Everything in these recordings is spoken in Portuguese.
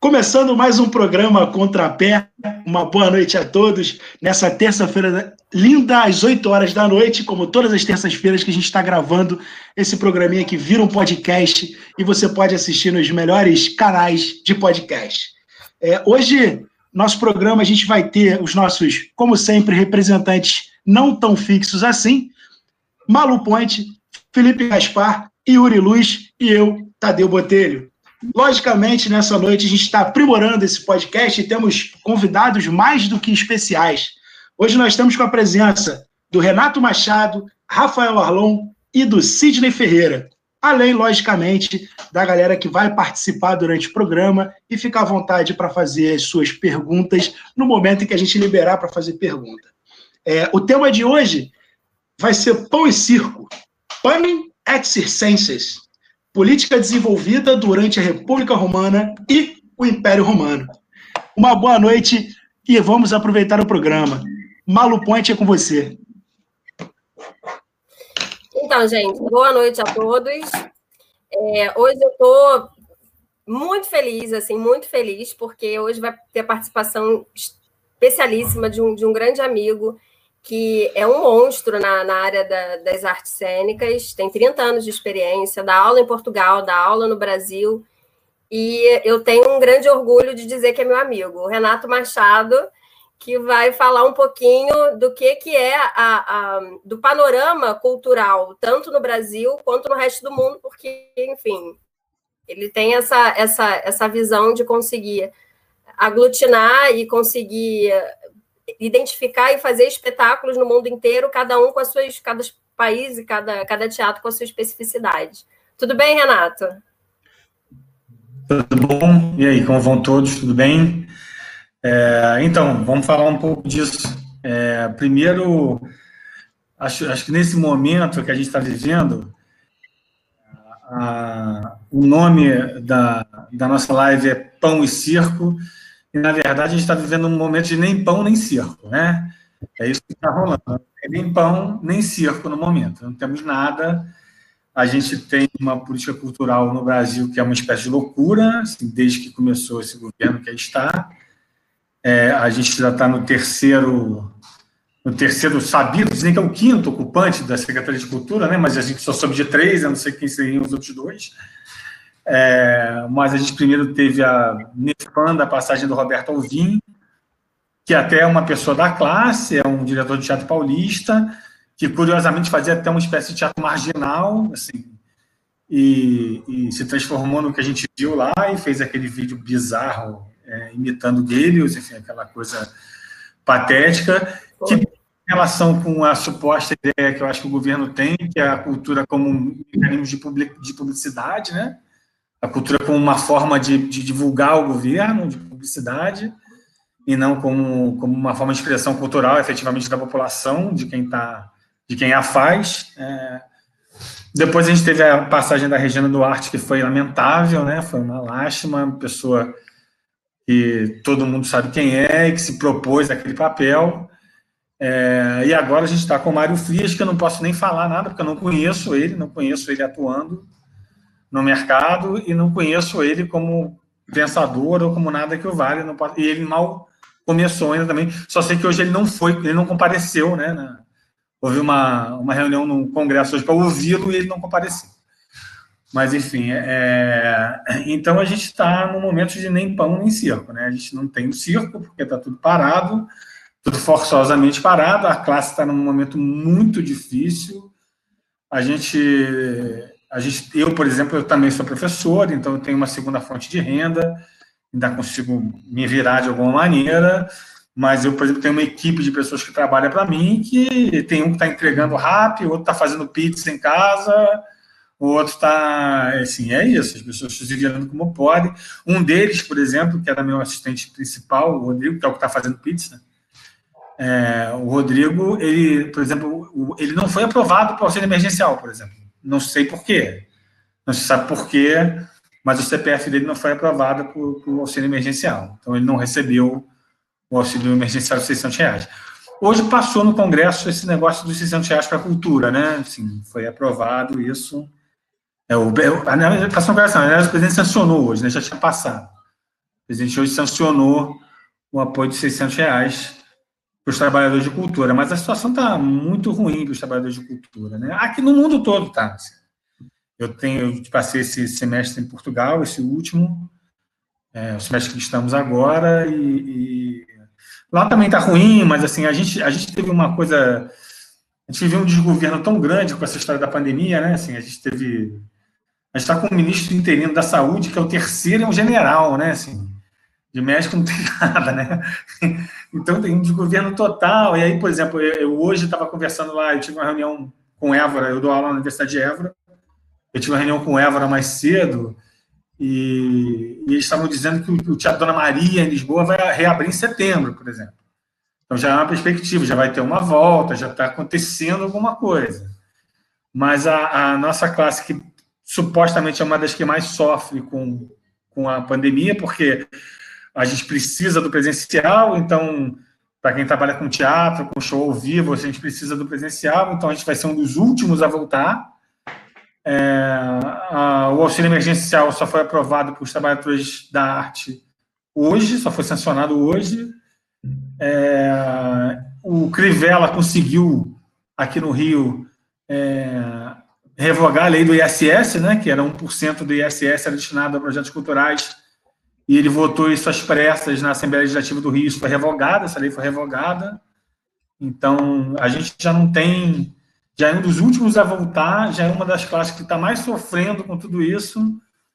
Começando mais um programa Contrapé. Uma boa noite a todos. Nessa terça-feira linda, às 8 horas da noite, como todas as terças-feiras que a gente está gravando esse programinha que vira um podcast e você pode assistir nos melhores canais de podcast. É, hoje, nosso programa, a gente vai ter os nossos, como sempre, representantes não tão fixos assim. Malu Ponte, Felipe Gaspar, Yuri Luz e eu, Tadeu Botelho. Logicamente, nessa noite a gente está aprimorando esse podcast e temos convidados mais do que especiais. Hoje nós estamos com a presença do Renato Machado, Rafael Arlon e do Sidney Ferreira. Além, logicamente, da galera que vai participar durante o programa e ficar à vontade para fazer as suas perguntas no momento em que a gente liberar para fazer pergunta. É, o tema de hoje vai ser pão e circo. Panem et circenses política desenvolvida durante a República Romana e o Império Romano. Uma boa noite e vamos aproveitar o programa. Malu Ponte é com você. Então, gente, boa noite a todos. É, hoje eu estou muito feliz, assim, muito feliz, porque hoje vai ter participação especialíssima de um, de um grande amigo que é um monstro na, na área da, das artes cênicas, tem 30 anos de experiência, dá aula em Portugal, dá aula no Brasil, e eu tenho um grande orgulho de dizer que é meu amigo, o Renato Machado, que vai falar um pouquinho do que, que é a, a, do panorama cultural, tanto no Brasil quanto no resto do mundo, porque, enfim, ele tem essa, essa, essa visão de conseguir aglutinar e conseguir identificar e fazer espetáculos no mundo inteiro, cada um com as suas, cada país e cada, cada teatro com a sua especificidade. Tudo bem, Renato? Tudo bom? E aí, como vão todos? Tudo bem? É, então, vamos falar um pouco disso. É, primeiro, acho, acho que nesse momento que a gente está vivendo, a, o nome da, da nossa live é Pão e Circo, e, na verdade, a gente está vivendo um momento de nem pão nem circo, né? É isso que está rolando. Nem pão nem circo no momento. Não temos nada. A gente tem uma política cultural no Brasil que é uma espécie de loucura, assim, desde que começou esse governo que aí está. É, a gente já está no terceiro, no terceiro sabido, dizem que é o quinto ocupante da Secretaria de Cultura, né? Mas a gente só soube de três, eu não sei quem seriam os outros dois. É, mas a gente primeiro teve a nefanda passagem do Roberto Alvim, que até é uma pessoa da classe, é um diretor de teatro paulista, que curiosamente fazia até uma espécie de teatro marginal, assim, e, e se transformou no que a gente viu lá e fez aquele vídeo bizarro é, imitando Galios, enfim, aquela coisa patética, que em relação com a suposta ideia que eu acho que o governo tem, que é a cultura como um mecanismo de publicidade, né? A cultura como uma forma de, de, divulgar o governo, de publicidade, e não como, como uma forma de expressão cultural, efetivamente, da população, de quem tá, de quem a faz. É. Depois a gente teve a passagem da Regina Duarte, que foi lamentável, né? Foi uma lástima, uma pessoa que todo mundo sabe quem é e que se propôs aquele papel. É, e agora a gente está com o Mário Frias, que eu não posso nem falar nada, porque eu não conheço ele, não conheço ele atuando no mercado e não conheço ele como pensador ou como nada que o vale. Não e ele mal começou ainda também. Só sei que hoje ele não foi, ele não compareceu, né? Na, houve uma, uma reunião no Congresso hoje para ouvi-lo e ele não compareceu. Mas, enfim, é, então a gente está no momento de nem pão nem circo, né? A gente não tem o circo, porque está tudo parado, tudo forçosamente parado, a classe está num momento muito difícil. A gente a gente, eu, por exemplo, eu também sou professor, então eu tenho uma segunda fonte de renda, ainda consigo me virar de alguma maneira, mas eu, por exemplo, tenho uma equipe de pessoas que trabalha para mim, que tem um que está entregando rápido, outro está fazendo pizza em casa, o outro está, assim, é isso, as pessoas se virando como podem. Um deles, por exemplo, que era meu assistente principal, o Rodrigo, que é o que está fazendo pizza, é, o Rodrigo, ele, por exemplo, ele não foi aprovado para o auxílio emergencial, por exemplo. Não sei por quê. Não se sabe por quê, mas o CPF dele não foi aprovado por, por auxílio emergencial. Então, ele não recebeu o auxílio emergencial de 600 reais. Hoje passou no Congresso esse negócio dos 600 reais para a cultura, né? Assim, foi aprovado isso. É, o, a passou no Congresso, aliás, o presidente sancionou hoje, né? Já tinha passado. O presidente hoje sancionou o apoio de 600 reais para os trabalhadores de cultura, mas a situação está muito ruim para os trabalhadores de cultura, né? Aqui no mundo todo tá. Assim. Eu tenho, eu passei esse semestre em Portugal, esse último, é, o semestre que estamos agora, e, e lá também está ruim, mas assim a gente a gente teve uma coisa, a gente viveu um desgoverno tão grande com essa história da pandemia, né? Assim a gente teve, a gente está com o ministro interino da saúde que é o terceiro, é um general, né? Assim, de médico não tem nada, né? Então tem um desgoverno total. E aí, por exemplo, eu, eu hoje estava conversando lá, eu tive uma reunião com Évora, eu dou aula na Universidade de Évora, eu tive uma reunião com Évora mais cedo, e, e eles estavam dizendo que o, o Teatro Dona Maria, em Lisboa, vai reabrir em setembro, por exemplo. Então já é uma perspectiva, já vai ter uma volta, já está acontecendo alguma coisa. Mas a, a, nossa classe, que supostamente é uma das que mais sofre com, com a pandemia, porque a gente precisa do presencial, então, para quem trabalha com teatro, com show ao vivo, a gente precisa do presencial, então a gente vai ser um dos últimos a voltar. É, a, o auxílio emergencial só foi aprovado para os trabalhadores da arte hoje, só foi sancionado hoje. É, o Crivella conseguiu, aqui no Rio, é, revogar a lei do ISS, né, que era 1% do ISS era destinado a projetos culturais e ele votou isso às pressas na Assembleia Legislativa do Rio, isso foi revogado, essa lei foi revogada. Então, a gente já não tem, já é um dos últimos a voltar, já é uma das classes que está mais sofrendo com tudo isso,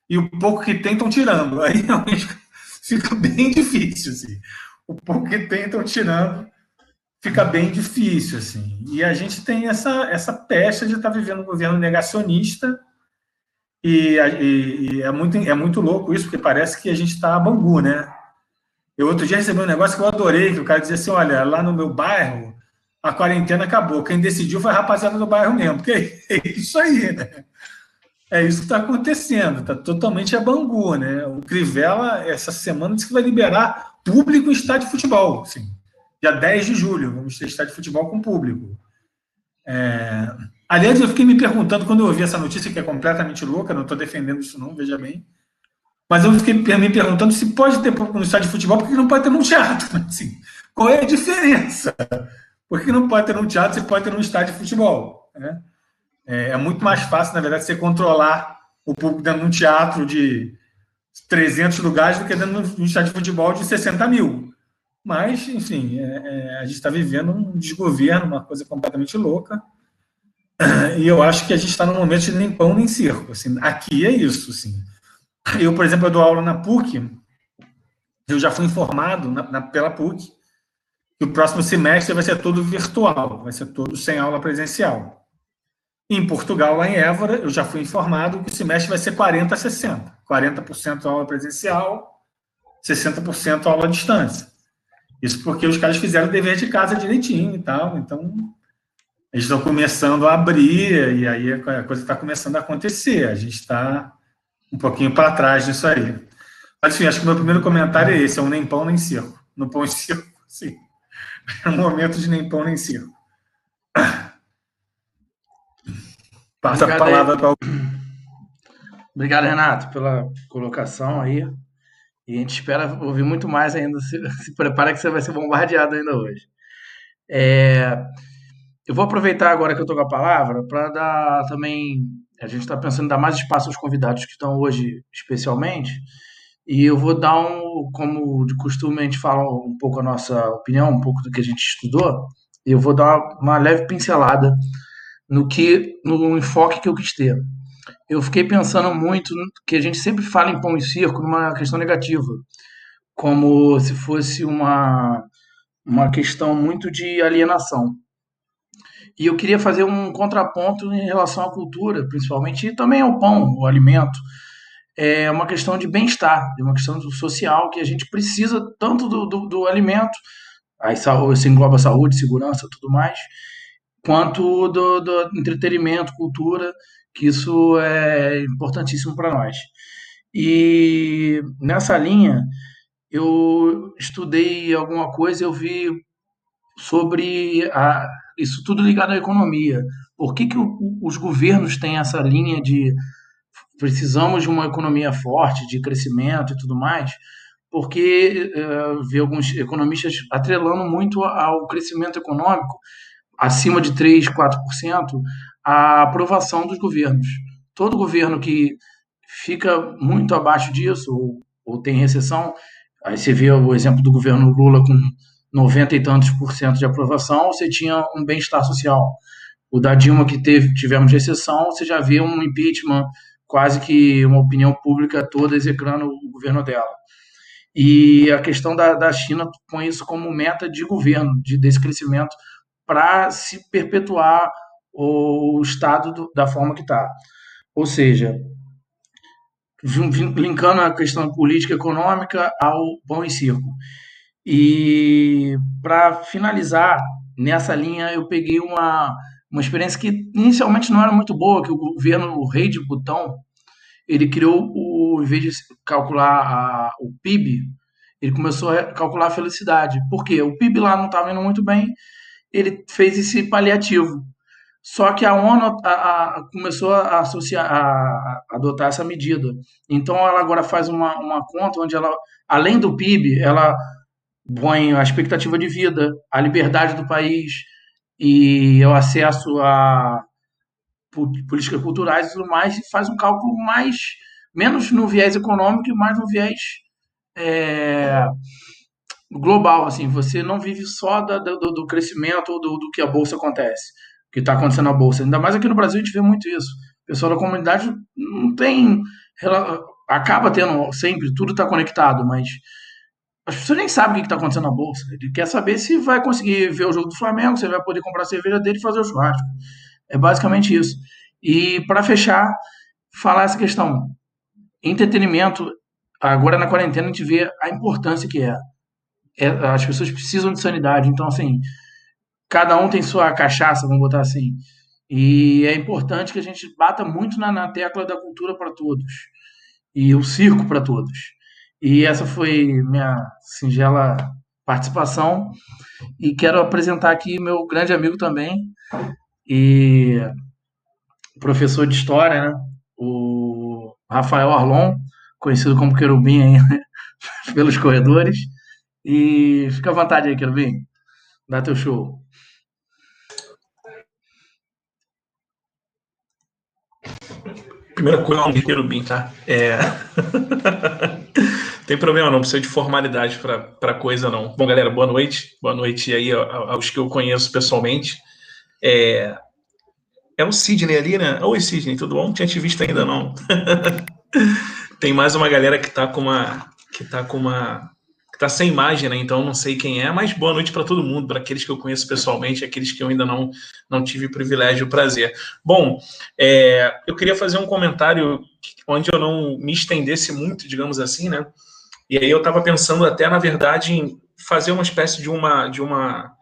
e o pouco que tem estão tirando. Aí realmente fica bem difícil, assim. O pouco que tem estão tirando, fica bem difícil, assim. E a gente tem essa, essa pecha de estar tá vivendo um governo negacionista, e, e, e, é, muito, é muito louco isso, porque parece que a gente está a Bangu, né? Eu outro dia recebi um negócio que eu adorei, que o cara dizia assim, olha, lá no meu bairro, a quarentena acabou. Quem decidiu foi a rapaziada do bairro mesmo, porque é isso aí, né? É isso que está acontecendo, está totalmente a Bangu, né? O Crivella, essa semana, disse que vai liberar público em estádio de futebol, assim. Dia 10 de julho, vamos ter estádio de futebol com público. É... Aliás, eu fiquei me perguntando, quando eu ouvi essa notícia, que é completamente louca, não estou defendendo isso não, veja bem, mas eu fiquei me perguntando se pode ter no estádio de futebol, porque não pode ter num teatro. Assim, qual é a diferença? Por que não pode ter num teatro se pode ter num estádio de futebol? Né? É, é, muito mais fácil, na verdade, você controlar o público dentro de um teatro de 300 lugares do que dentro de um estádio de futebol de 60 mil. Mas, enfim, é, é, a gente está vivendo um desgoverno, uma coisa completamente louca. E eu acho que a gente está num momento de nem pão nem circo. Assim, aqui é isso. Assim. Eu, por exemplo, eu dou aula na PUC, eu já fui informado na, na, pela PUC que o próximo semestre vai ser todo virtual, vai ser todo sem aula presencial. Em Portugal, lá em Évora, eu já fui informado que o semestre vai ser 40 a 60. 40% aula presencial, 60% aula à distância. Isso porque os caras fizeram o dever de casa direitinho e tal. Então, eles estão começando a abrir e aí a coisa está começando a acontecer. A gente está um pouquinho para trás disso aí. Mas, enfim, acho que o meu primeiro comentário é esse: é um nem pão nem circo. No pão e circo, sim. É um momento de nem pão nem circo. Passa a palavra para o. Obrigado, Renato, pela colocação aí. E a gente espera ouvir muito mais ainda. Se, se prepara que você vai ser bombardeado ainda hoje. É, eu vou aproveitar agora que eu estou com a palavra para dar também. A gente está pensando em dar mais espaço aos convidados que estão hoje, especialmente. E eu vou dar um, como de costume, a gente fala um pouco a nossa opinião, um pouco do que a gente estudou. E eu vou dar uma leve pincelada no que no enfoque que eu quis ter. Eu fiquei pensando muito que a gente sempre fala em pão e circo numa questão negativa, como se fosse uma, uma questão muito de alienação. E eu queria fazer um contraponto em relação à cultura, principalmente, e também ao pão, o alimento. É uma questão de bem-estar, é uma questão social que a gente precisa tanto do, do, do alimento, aí se engloba saúde, segurança, tudo mais, quanto do, do entretenimento, cultura, que isso é importantíssimo para nós. E nessa linha, eu estudei alguma coisa, eu vi sobre a, isso tudo ligado à economia. Por que, que o, os governos têm essa linha de precisamos de uma economia forte, de crescimento e tudo mais? porque uh, vê alguns economistas atrelando muito ao crescimento econômico, acima de 3%, 4%, a aprovação dos governos. Todo governo que fica muito abaixo disso, ou, ou tem recessão, aí você vê o exemplo do governo Lula com 90 e tantos por cento de aprovação, você tinha um bem-estar social. O da Dilma, que teve, tivemos recessão, você já vê um impeachment, quase que uma opinião pública toda execrando o governo dela. E a questão da, da China põe isso como meta de governo, de, desse crescimento, para se perpetuar o Estado do, da forma que está. Ou seja, linkando a questão política e econômica ao pão e circo. E para finalizar nessa linha, eu peguei uma, uma experiência que inicialmente não era muito boa, que o governo, o rei de Butão, ele criou, o, em vez de calcular a, o PIB, ele começou a calcular a felicidade. Por quê? O PIB lá não estava indo muito bem, ele fez esse paliativo. Só que a ONU a, a, começou a, associar, a, adotar essa medida. Então, ela agora faz uma, uma conta onde ela, além do PIB, ela põe a expectativa de vida, a liberdade do país e o acesso a políticas culturais e tudo mais, e faz um cálculo mais menos no viés econômico e mais no viés é, global. Assim, você não vive só da, do, do, crescimento ou do, do, que a bolsa acontece, que está acontecendo na bolsa. Ainda mais aqui no Brasil a gente vê muito isso. O pessoal da comunidade não tem acaba tendo sempre tudo está conectado, mas as pessoas nem sabem o que está acontecendo na bolsa. Ele quer saber se vai conseguir ver o jogo do Flamengo, se vai poder comprar a cerveja dele e fazer o churrasco. É basicamente isso. E para fechar, falar essa questão. Entretenimento, agora na quarentena a gente vê a importância que é. é as pessoas precisam de sanidade. Então, assim, cada um tem sua cachaça, vamos botar assim. E é importante que a gente bata muito na, na tecla da cultura para todos. E o circo para todos. E essa foi minha singela participação. E quero apresentar aqui meu grande amigo também, e professor de história, né? o Rafael Arlon, conhecido como Querubim aí, né? pelos corredores. E fica à vontade aí, Querubim. Dá teu show. Primeira coisa, é um querubim, tá? É. Tem problema não, precisa de formalidade para coisa não. Bom, galera, boa noite. Boa noite aí aos que eu conheço pessoalmente. É, é o Sidney ali, né? Oi, Sidney, tudo bom? Não tinha te visto ainda não. Tem mais uma galera que tá com uma que tá com uma que tá sem imagem, né? Então não sei quem é, mas boa noite para todo mundo, para aqueles que eu conheço pessoalmente, aqueles que eu ainda não não tive o privilégio, o prazer. Bom, é, eu queria fazer um comentário onde eu não me estendesse muito, digamos assim, né? E aí eu estava pensando até, na verdade, em fazer uma espécie de uma de uma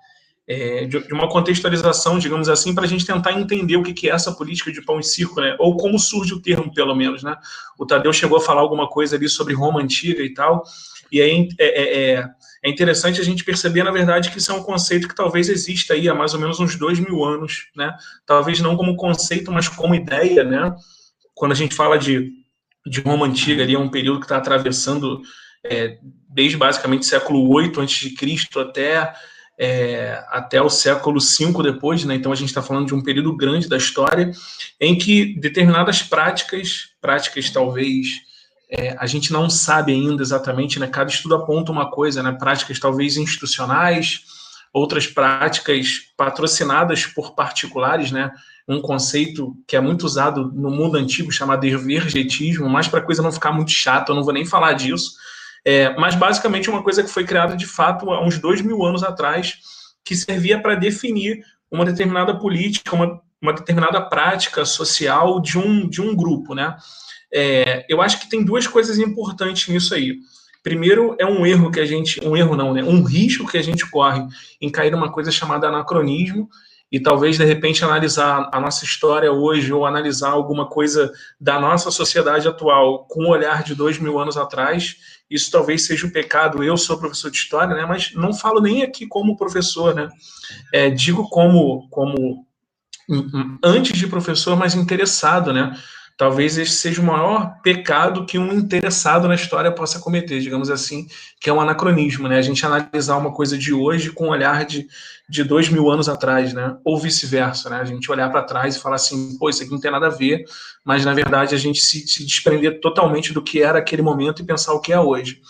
é, de, uma contextualização, digamos assim, para a gente tentar entender o que, que é essa política de pão e circo, né? Ou como surge o termo, pelo menos, né? O Tadeu chegou a falar alguma coisa ali sobre Roma antiga e tal, e aí é, é, é interessante a gente perceber, na verdade, que isso é um conceito que talvez exista aí há mais ou menos uns dois mil anos, né? Talvez não como conceito, mas como ideia, né? Quando a gente fala de, de Roma antiga, ali é um período que está atravessando é, desde basicamente século 8 a.C. até, é, até o século 5 depois, né? então a gente está falando de um período grande da história em que determinadas práticas, práticas talvez é, a gente não sabe ainda exatamente, né? cada estudo aponta uma coisa, né? práticas talvez institucionais, outras práticas patrocinadas por particulares, né? um conceito que é muito usado no mundo antigo chamado evergetismo, mas para a coisa não ficar muito chata, eu não vou nem falar disso, é, mas basicamente uma coisa que foi criada de fato há uns dois mil anos atrás, que servia para definir uma determinada política, uma, uma determinada prática social de um, de um grupo, né? É, eu acho que tem duas coisas importantes nisso aí. Primeiro, é um erro que a gente, um erro não, né? Um risco que a gente corre em cair numa coisa chamada anacronismo, e talvez de repente analisar a nossa história hoje ou analisar alguma coisa da nossa sociedade atual com o olhar de dois mil anos atrás, isso talvez seja um pecado. Eu sou professor de história, né? Mas não falo nem aqui como professor, né? É, digo como como antes de professor, mas interessado, né? Talvez esse seja o maior pecado que um interessado na história possa cometer, digamos assim, que é um anacronismo, né? A gente analisar uma coisa de hoje com um olhar de, de dois mil anos atrás, né? Ou vice-versa, né? A gente olhar para trás e falar assim, pô, isso aqui não tem nada a ver, mas na verdade a gente se, se desprender totalmente do que era aquele momento e pensar o que é hoje.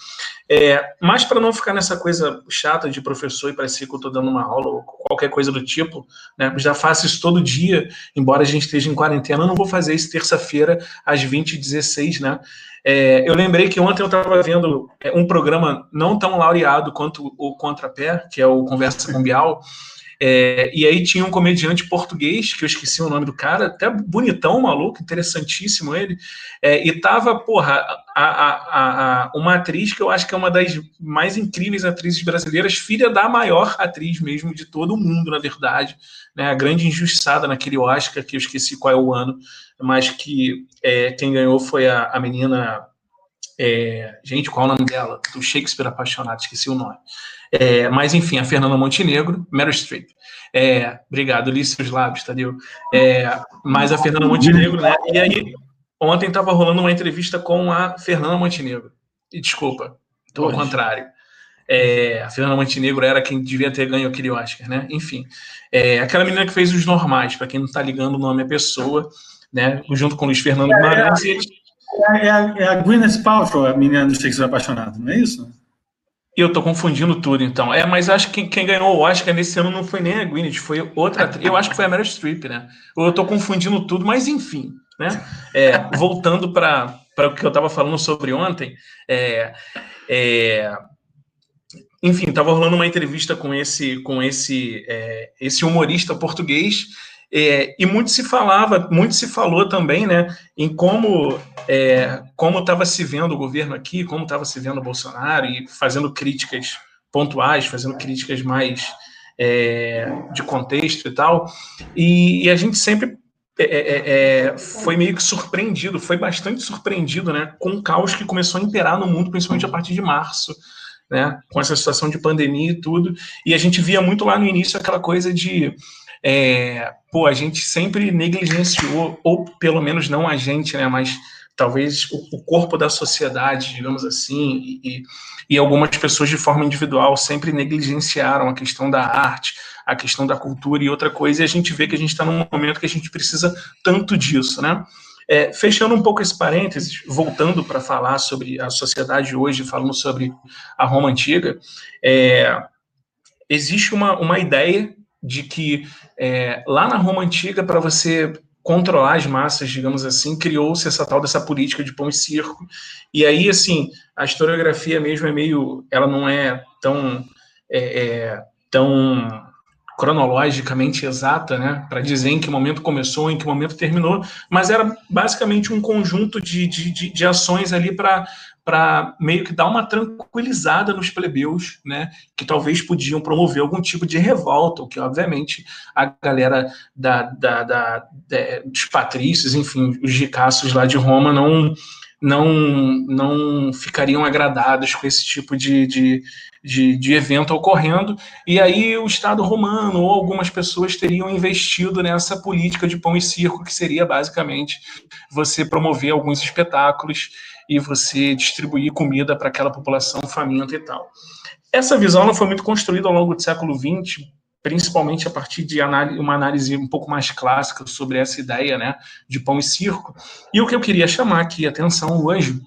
É, mas para não ficar nessa coisa chata de professor e parecer que eu estou dando uma aula ou qualquer coisa do tipo, né, já faço isso todo dia, embora a gente esteja em quarentena, eu não vou fazer isso terça-feira às 20h16, né? É, eu lembrei que ontem eu estava vendo é, um programa não tão laureado quanto o Contrapé, que é o Conversa Bial, é, e aí tinha um comediante português, que eu esqueci o nome do cara, até bonitão, maluco, interessantíssimo ele, é, e tava, porra, a, a, a, uma atriz que eu acho que é uma das mais incríveis atrizes brasileiras, filha da maior atriz mesmo de todo o mundo, na verdade, né, a grande injustiçada naquele Oscar, que eu esqueci qual é o ano, mas que é, quem ganhou foi a, a menina... É, gente, qual é o nome dela? Do Shakespeare Apaixonado, esqueci o nome. É, mas, enfim, a Fernanda Montenegro, Meryl Streep. É, obrigado, li seus lábios, Tadeu. É, mas a Fernanda Montenegro, né? E aí, ontem estava rolando uma entrevista com a Fernanda Montenegro. E desculpa, ao contrário. É, a Fernanda Montenegro era quem devia ter ganho aquele Oscar, né? Enfim, é, aquela menina que fez os normais, para quem não está ligando o nome à pessoa, né? Junto com o Luiz Fernando Guimarães. É, é, é, a, é a Gwyneth Paltrow, a menina do Shakespeare Apaixonado, não é isso? Eu tô confundindo tudo, então. É, mas acho que quem ganhou o Oscar nesse ano não foi nem a Gwyneth, foi outra atriz. Eu acho que foi a Meryl Streep, né? Eu tô confundindo tudo, mas enfim, né? É, voltando para o que eu estava falando sobre ontem, é, é, enfim, estava rolando uma entrevista com esse, com esse, é, esse humorista português é, e muito se falava, muito se falou também, né, em como é, como estava se vendo o governo aqui, como estava se vendo o Bolsonaro e fazendo críticas pontuais, fazendo críticas mais é, de contexto e tal. E, e a gente sempre é, é, é, foi meio que surpreendido, foi bastante surpreendido, né, com o caos que começou a imperar no mundo, principalmente a partir de março. Né, com essa situação de pandemia e tudo, e a gente via muito lá no início aquela coisa de é, pô, a gente sempre negligenciou, ou pelo menos não a gente, né, mas talvez o, o corpo da sociedade, digamos assim, e, e algumas pessoas de forma individual sempre negligenciaram a questão da arte, a questão da cultura e outra coisa, e a gente vê que a gente está num momento que a gente precisa tanto disso, né? É, fechando um pouco esse parênteses, voltando para falar sobre a sociedade hoje, falando sobre a Roma Antiga, é, existe uma, uma ideia de que é, lá na Roma Antiga, para você controlar as massas, digamos assim, criou-se essa tal dessa política de pão e circo. E aí, assim, a historiografia mesmo é meio, ela não é tão, é, é, tão cronologicamente exata, né, para dizer em que momento começou, em que momento terminou, mas era basicamente um conjunto de, de, de, de ações ali para para meio que dar uma tranquilizada nos plebeus, né, que talvez podiam promover algum tipo de revolta, o que obviamente a galera da, da, da, da dos patrícios, enfim, os ricaços lá de Roma não não não ficariam agradados com esse tipo de, de, de, de evento ocorrendo, e aí o Estado romano ou algumas pessoas teriam investido nessa política de pão e circo, que seria basicamente você promover alguns espetáculos e você distribuir comida para aquela população faminta e tal. Essa visão ela foi muito construída ao longo do século XX, principalmente a partir de uma análise um pouco mais clássica sobre essa ideia né, de pão e circo. E o que eu queria chamar aqui atenção hoje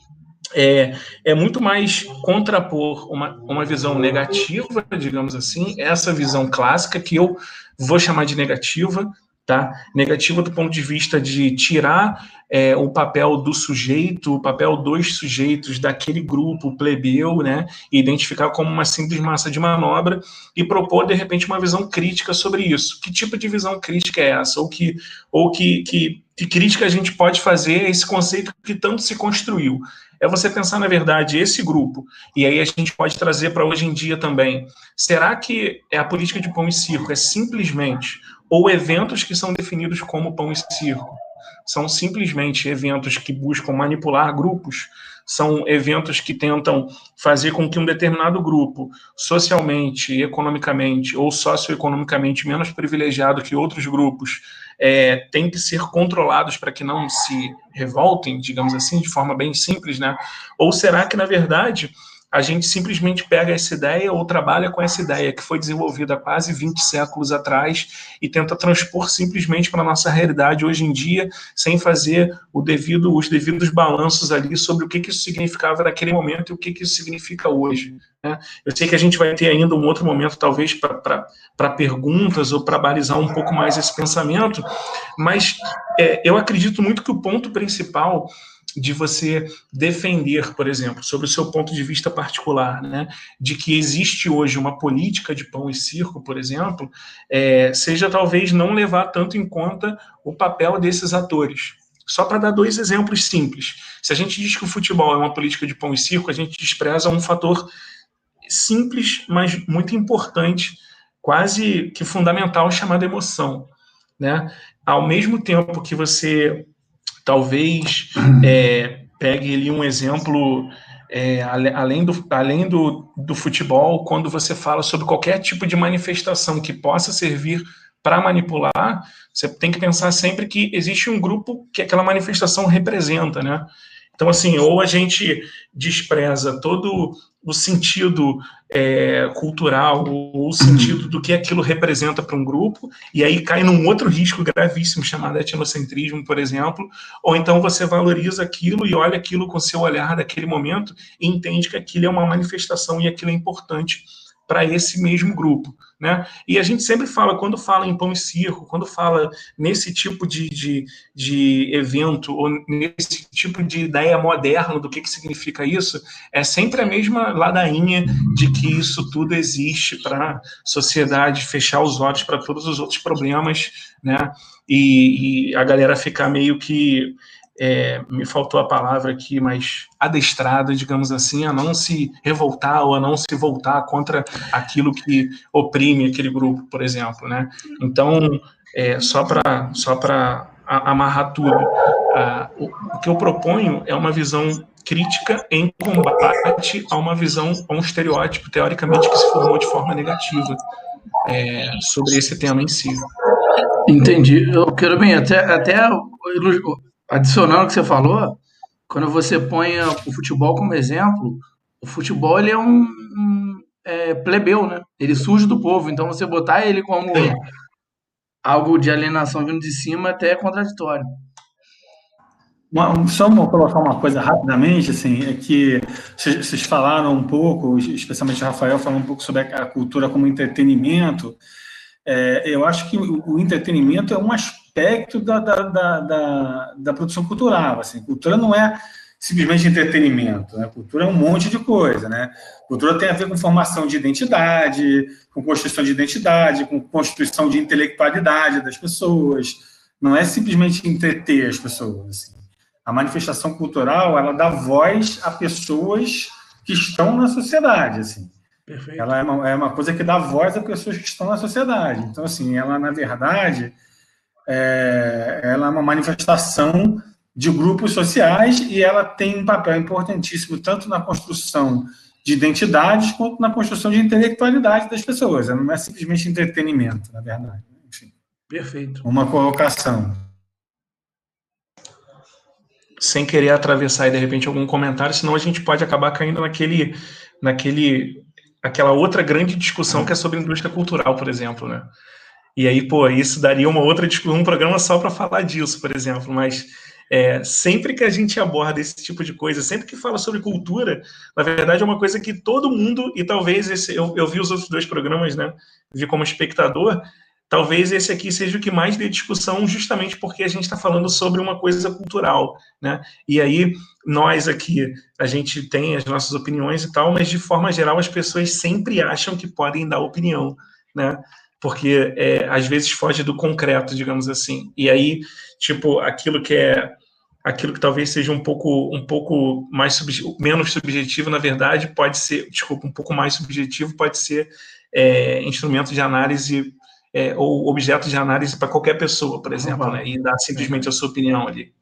é, é muito mais contrapor uma, uma visão negativa, digamos assim, essa visão clássica, que eu vou chamar de negativa, tá? Negativa do ponto de vista de tirar é, o papel do sujeito, o papel dos sujeitos daquele grupo plebeu, né? E identificar como uma simples massa de manobra e propor, de repente, uma visão crítica sobre isso. Que tipo de visão crítica é essa? Ou que, ou que, que, que crítica a gente pode fazer a esse conceito que tanto se construiu? É você pensar, na verdade, esse grupo, e aí a gente pode trazer para hoje em dia também. Será que a política de pão e circo é simplesmente ou eventos que são definidos como pão e circo. São simplesmente eventos que buscam manipular grupos, são eventos que tentam fazer com que um determinado grupo, socialmente, economicamente ou socioeconomicamente menos privilegiado que outros grupos, é, têm que ser controlados para que não se revoltem, digamos assim, de forma bem simples, né? Ou será que, na verdade, a gente simplesmente pega essa ideia ou trabalha com essa ideia que foi desenvolvida há quase 20 séculos atrás e tenta transpor simplesmente para a nossa realidade hoje em dia, sem fazer devido, os devidos balanços ali sobre o que, que isso significava naquele momento e o que, que isso significa hoje. Né? Eu sei que a gente vai ter ainda um outro momento, talvez, para perguntas ou para balizar um pouco mais esse pensamento, mas é, eu acredito muito que o ponto principal de você defender, por exemplo, sobre o seu ponto de vista particular, né, de que existe hoje uma política de pão e circo, por exemplo, é, seja talvez não levar tanto em conta o papel desses atores. Só para dar dois exemplos simples. Se a gente diz que o futebol é uma política de pão e circo, a gente despreza um fator simples, mas muito importante, quase que fundamental, chamado emoção. Né? Ao mesmo tempo que você talvez é, pegue ali um exemplo é, além, do, além do, do futebol, quando você fala sobre qualquer tipo de manifestação que possa servir para manipular, você tem que pensar sempre que existe um grupo que aquela manifestação representa, né? Então, assim, ou a gente despreza todo o sentido é, cultural, o sentido do que aquilo representa para um grupo, e aí cai num outro risco gravíssimo chamado etnocentrismo, por exemplo, ou então você valoriza aquilo e olha aquilo com seu olhar daquele momento e entende que aquilo é uma manifestação e aquilo é importante para esse mesmo grupo. Né? E a gente sempre fala, quando fala em pão e circo, quando fala nesse tipo de, de, de evento, ou nesse tipo de ideia moderna do que, que significa isso, é sempre a mesma ladainha de que isso tudo existe para a sociedade fechar os olhos para todos os outros problemas, né? E, e a galera ficar meio que é, me faltou a palavra aqui, mas adestrada, digamos assim, a não se revoltar ou a não se voltar contra aquilo que oprime aquele grupo, por exemplo, né? Então, é, só para só para amarrar tudo, o, o que eu proponho é uma visão crítica em combate a uma visão, a um estereótipo, teoricamente, que se formou de forma negativa é, sobre esse tema em si. Entendi. Eu quero bem, até, até adicionando o que você falou, quando você põe o futebol como exemplo, o futebol ele é um, um é, plebeu, né? Ele surge do povo, então você botar ele como algo de alienação vindo de cima até é contraditório. Uma, só uma, colocar uma coisa rapidamente, assim, é que vocês falaram um pouco, especialmente o Rafael falou um pouco sobre a cultura como entretenimento. É, eu acho que o, o entretenimento é um aspecto aspecto da, da, da, da, da produção cultural. Assim. Cultura não é simplesmente entretenimento, né? Cultura é um monte de coisa, né? Cultura tem a ver com formação de identidade, com construção de identidade, com constituição de intelectualidade das pessoas. Não é simplesmente entreter as pessoas. Assim. A manifestação cultural ela dá voz a pessoas que estão na sociedade, assim. Perfeito. Ela é uma, é uma coisa que dá voz a pessoas que estão na sociedade. Então, assim, ela na verdade é, ela é uma manifestação de grupos sociais e ela tem um papel importantíssimo tanto na construção de identidades quanto na construção de intelectualidade das pessoas. Não é simplesmente entretenimento, na verdade. Enfim, Perfeito. Uma colocação. Sem querer atravessar de repente algum comentário, senão a gente pode acabar caindo naquele, naquele, aquela outra grande discussão que é sobre indústria cultural, por exemplo, né? E aí, pô, isso daria uma outra um programa só para falar disso, por exemplo. Mas é, sempre que a gente aborda esse tipo de coisa, sempre que fala sobre cultura, na verdade é uma coisa que todo mundo, e talvez esse, eu, eu vi os outros dois programas, né? Vi como espectador, talvez esse aqui seja o que mais dê discussão, justamente porque a gente está falando sobre uma coisa cultural, né? E aí, nós aqui, a gente tem as nossas opiniões e tal, mas de forma geral as pessoas sempre acham que podem dar opinião, né? Porque é, às vezes foge do concreto, digamos assim. E aí, tipo, aquilo que é aquilo que talvez seja um pouco um pouco mais sub, menos subjetivo, na verdade, pode ser, desculpa, um pouco mais subjetivo, pode ser é, instrumento de análise é, ou objeto de análise para qualquer pessoa, por exemplo, né, e dar simplesmente a sua opinião ali.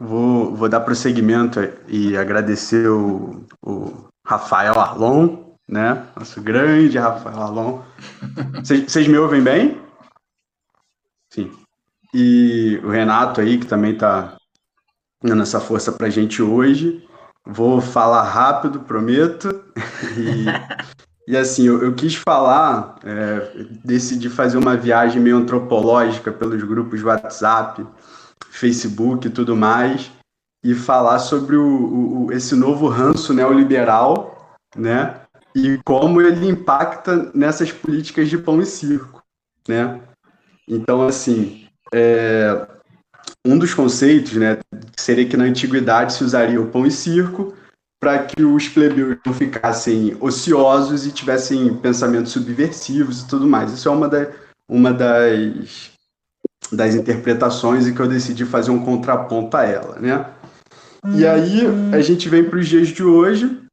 Vou, vou dar prosseguimento e agradecer o, o Rafael Arlon né? Nosso grande Rafael Alon. Vocês me ouvem bem? Sim. E o Renato aí, que também está dando essa força para a gente hoje. Vou falar rápido, prometo. E, e assim, eu, eu, quis falar, é, decidi fazer uma viagem meio antropológica pelos grupos WhatsApp, Facebook e tudo mais, e falar sobre o, o, esse novo ranço neoliberal, né? E como ele impacta nessas políticas de pão e circo, né? Então, assim, é, um dos conceitos, né, seria que na antiguidade se usaria o pão e circo para que os plebeus não ficassem ociosos e tivessem pensamentos subversivos e tudo mais. Isso é uma, da, uma das, das interpretações e que eu decidi fazer um contraponto a ela, né? E aí a gente vem para os dias de hoje,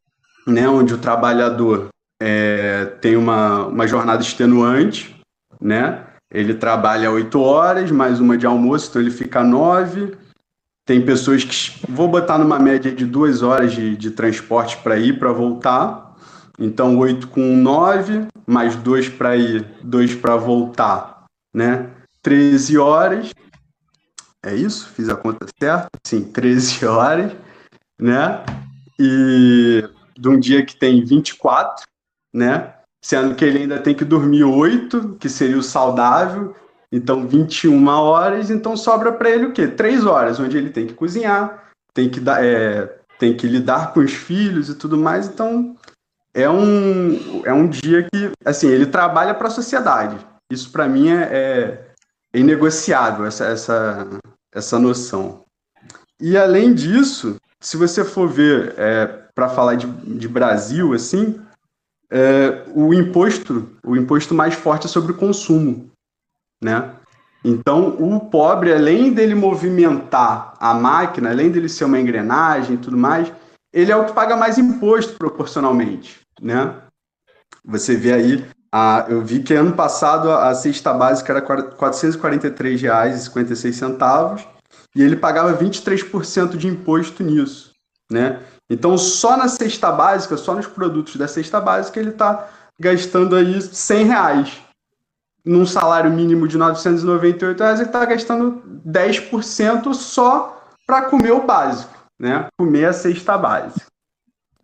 né, onde o trabalhador é, tem uma, uma jornada extenuante, né? Ele trabalha oito horas, mais uma de almoço, então ele fica nove. Tem pessoas que vou botar numa média de duas horas de, de transporte para ir para voltar. Então oito com nove, mais dois para ir, dois para voltar, né? 13 horas. É isso? Fiz a conta certa? Sim, 13 horas, né? E de um dia que tem 24, né? sendo que ele ainda tem que dormir 8, que seria o saudável, então 21 horas, então sobra para ele o quê? 3 horas, onde ele tem que cozinhar, tem que, dar, é, tem que lidar com os filhos e tudo mais, então é um, é um dia que, assim, ele trabalha para a sociedade. Isso para mim é, é, é inegociável, essa, essa, essa noção. E além disso, se você for ver, é, para falar de, de Brasil, assim, é, o imposto, o imposto mais forte é sobre o consumo, né? Então, o pobre, além dele movimentar a máquina, além dele ser uma engrenagem e tudo mais, ele é o que paga mais imposto proporcionalmente, né? Você vê aí, a, eu vi que ano passado a cesta básica era R$ 443,56 e ele pagava 23% de imposto nisso, né? Então, só na cesta básica, só nos produtos da cesta básica, ele está gastando aí 100 reais. Num salário mínimo de 998 reais, ele está gastando 10% só para comer o básico, né? Comer a cesta básica.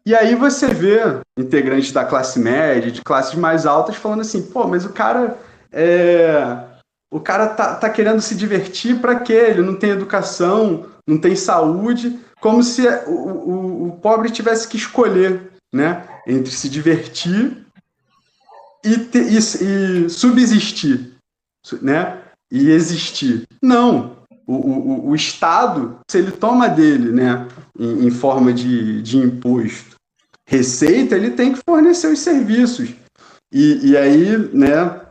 E aí você vê integrantes da classe média, de classes mais altas, falando assim, pô, mas o cara é... O cara tá, tá querendo se divertir para quê? Ele não tem educação, não tem saúde, como se o, o, o pobre tivesse que escolher né, entre se divertir e, te, e, e subsistir, né, e existir. Não. O, o, o, Estado, se ele toma dele né, em, em forma de, de imposto receita, ele tem que fornecer os serviços. E, e aí, né,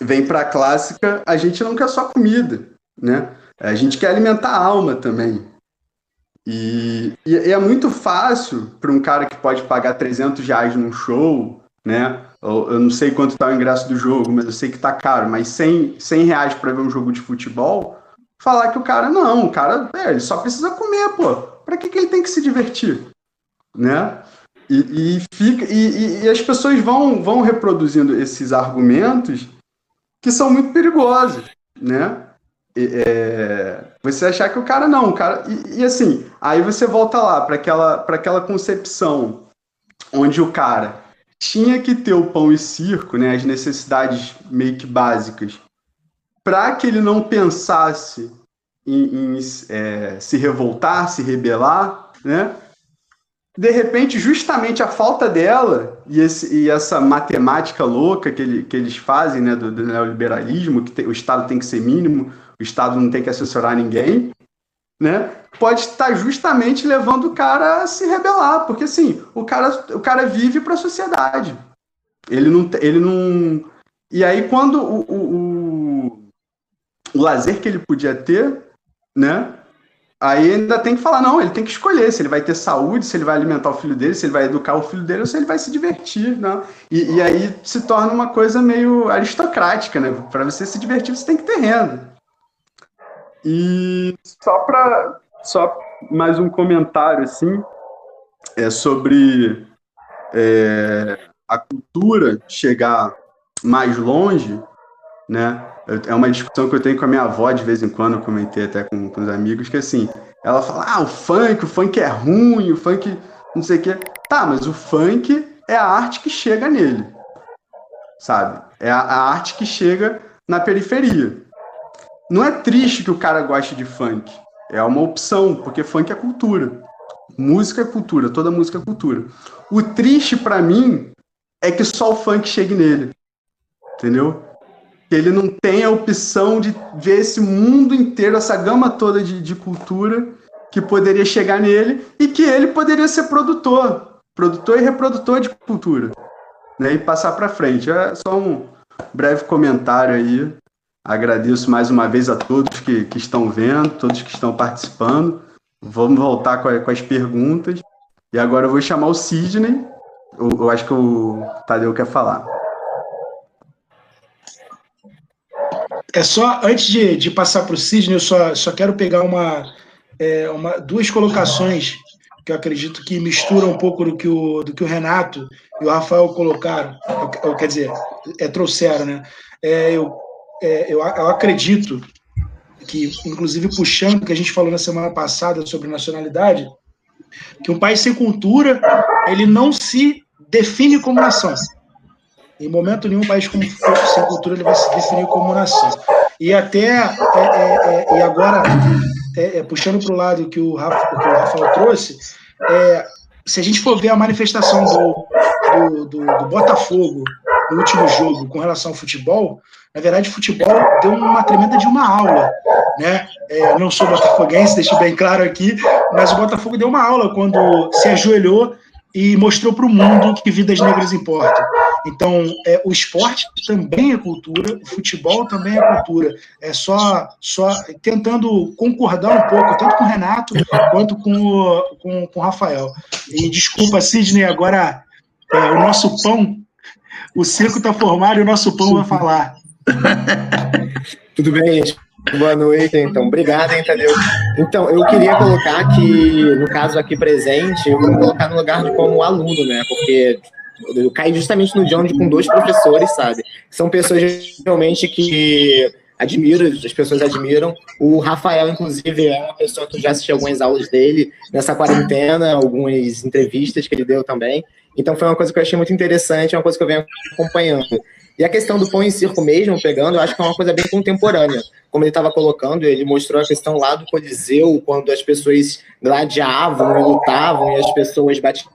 vem para a clássica, a gente não quer só comida, né? A gente quer alimentar a alma também. E, e é muito fácil para um cara que pode pagar 300 reais num show, né? Eu, eu não sei quanto está o ingresso do jogo, mas eu sei que está caro, mas 100, 100 reais para ver um jogo de futebol, falar que o cara, não, o cara, é, ele só precisa comer, pô. Para que, que ele tem que se divertir? Né? E, e fica, e, e, as pessoas vão, vão reproduzindo esses argumentos que são muito perigosos, né? É, você achar que o cara não, o cara. E, e assim, aí você volta lá para aquela, aquela concepção onde o cara tinha que ter o pão e circo, né, as necessidades meio que básicas, para que ele não pensasse em, em é, se revoltar, se rebelar, né? de repente, justamente a falta dela e, esse, e essa matemática louca que, ele, que eles fazem, né, do, do neoliberalismo, que o Estado tem que ser mínimo, o Estado não tem que assessorar ninguém, né, pode estar justamente levando o cara a se rebelar, porque assim, o cara, o cara vive para a sociedade. Ele não, ele não. E aí, quando o, o, o, o lazer que ele podia ter, né, Aí ainda tem que falar, não, ele tem que escolher se ele vai ter saúde, se ele vai alimentar o filho dele, se ele vai educar o filho dele ou se ele vai se divertir, né? E, e aí se torna uma coisa meio aristocrática, né? Para você se divertir, você tem que ter renda. E só para só mais um comentário assim é sobre é, a cultura chegar mais longe, né? É uma discussão que eu tenho com a minha avó de vez em quando, eu comentei até com, com os amigos, que assim, ela fala, ah, o funk, o funk é ruim, o funk não sei o quê. Tá, mas o funk é a arte que chega nele, sabe? É a, a arte que chega na periferia. Não é triste que o cara goste de funk, é uma opção, porque funk é cultura. Música é cultura, toda música é cultura. O triste para mim é que só o funk chegue nele. Entendeu? Que ele não tem a opção de ver esse mundo inteiro, essa gama toda de, de cultura que poderia chegar nele e que ele poderia ser produtor, produtor e reprodutor de cultura, né? E passar para frente. É só um breve comentário aí. Agradeço mais uma vez a todos que, que estão vendo, todos que estão participando. Vamos voltar com, a, com as perguntas. E agora eu vou chamar o Sidney. Eu, eu acho que o Tadeu quer falar. É só, antes de, de passar para o Sidney, eu só, só quero pegar uma, é, uma, duas colocações que eu acredito que misturam um pouco do que o, do que o Renato e o Rafael colocaram, ou, quer dizer, é, trouxeram, né? É, eu, é, eu, eu acredito que, inclusive puxando o que a gente falou na semana passada sobre nacionalidade, que um país sem cultura, ele não se define como nação. Em momento nenhum, um país como, sem cultura ele vai se definir como nação. E até, é, é, é, e agora, é, é, puxando para o lado que o, Rafa, que o Rafael trouxe, se a gente for ver a manifestação do, do, do, do Botafogo no último jogo com relação ao futebol, na verdade, futebol deu uma tremenda de uma aula, né? É, não sou botafoguense, deixo bem claro aqui, mas o Botafogo deu uma aula quando se ajoelhou e mostrou para o mundo que vidas negras importam. Então, é, o esporte também é cultura, o futebol também é cultura. É só, só tentando concordar um pouco, tanto com o Renato quanto com o, com, com o Rafael. E desculpa, Sidney, agora é, o nosso pão, o circo está formado e o nosso pão vai falar. Tudo bem, gente? Boa noite, então. Obrigado, hein, Tadeu. Então, eu queria colocar que, no caso aqui presente, eu vou colocar no lugar de como aluno, né? Porque eu caí justamente no John com dois professores, sabe? São pessoas realmente que admiro, as pessoas admiram. O Rafael, inclusive, é uma pessoa que eu já assisti algumas aulas dele nessa quarentena, algumas entrevistas que ele deu também. Então foi uma coisa que eu achei muito interessante, é uma coisa que eu venho acompanhando. E a questão do pão em circo mesmo, pegando, eu acho que é uma coisa bem contemporânea. Como ele estava colocando, ele mostrou a questão lá do Coliseu, quando as pessoas gladiavam e lutavam e as pessoas batiam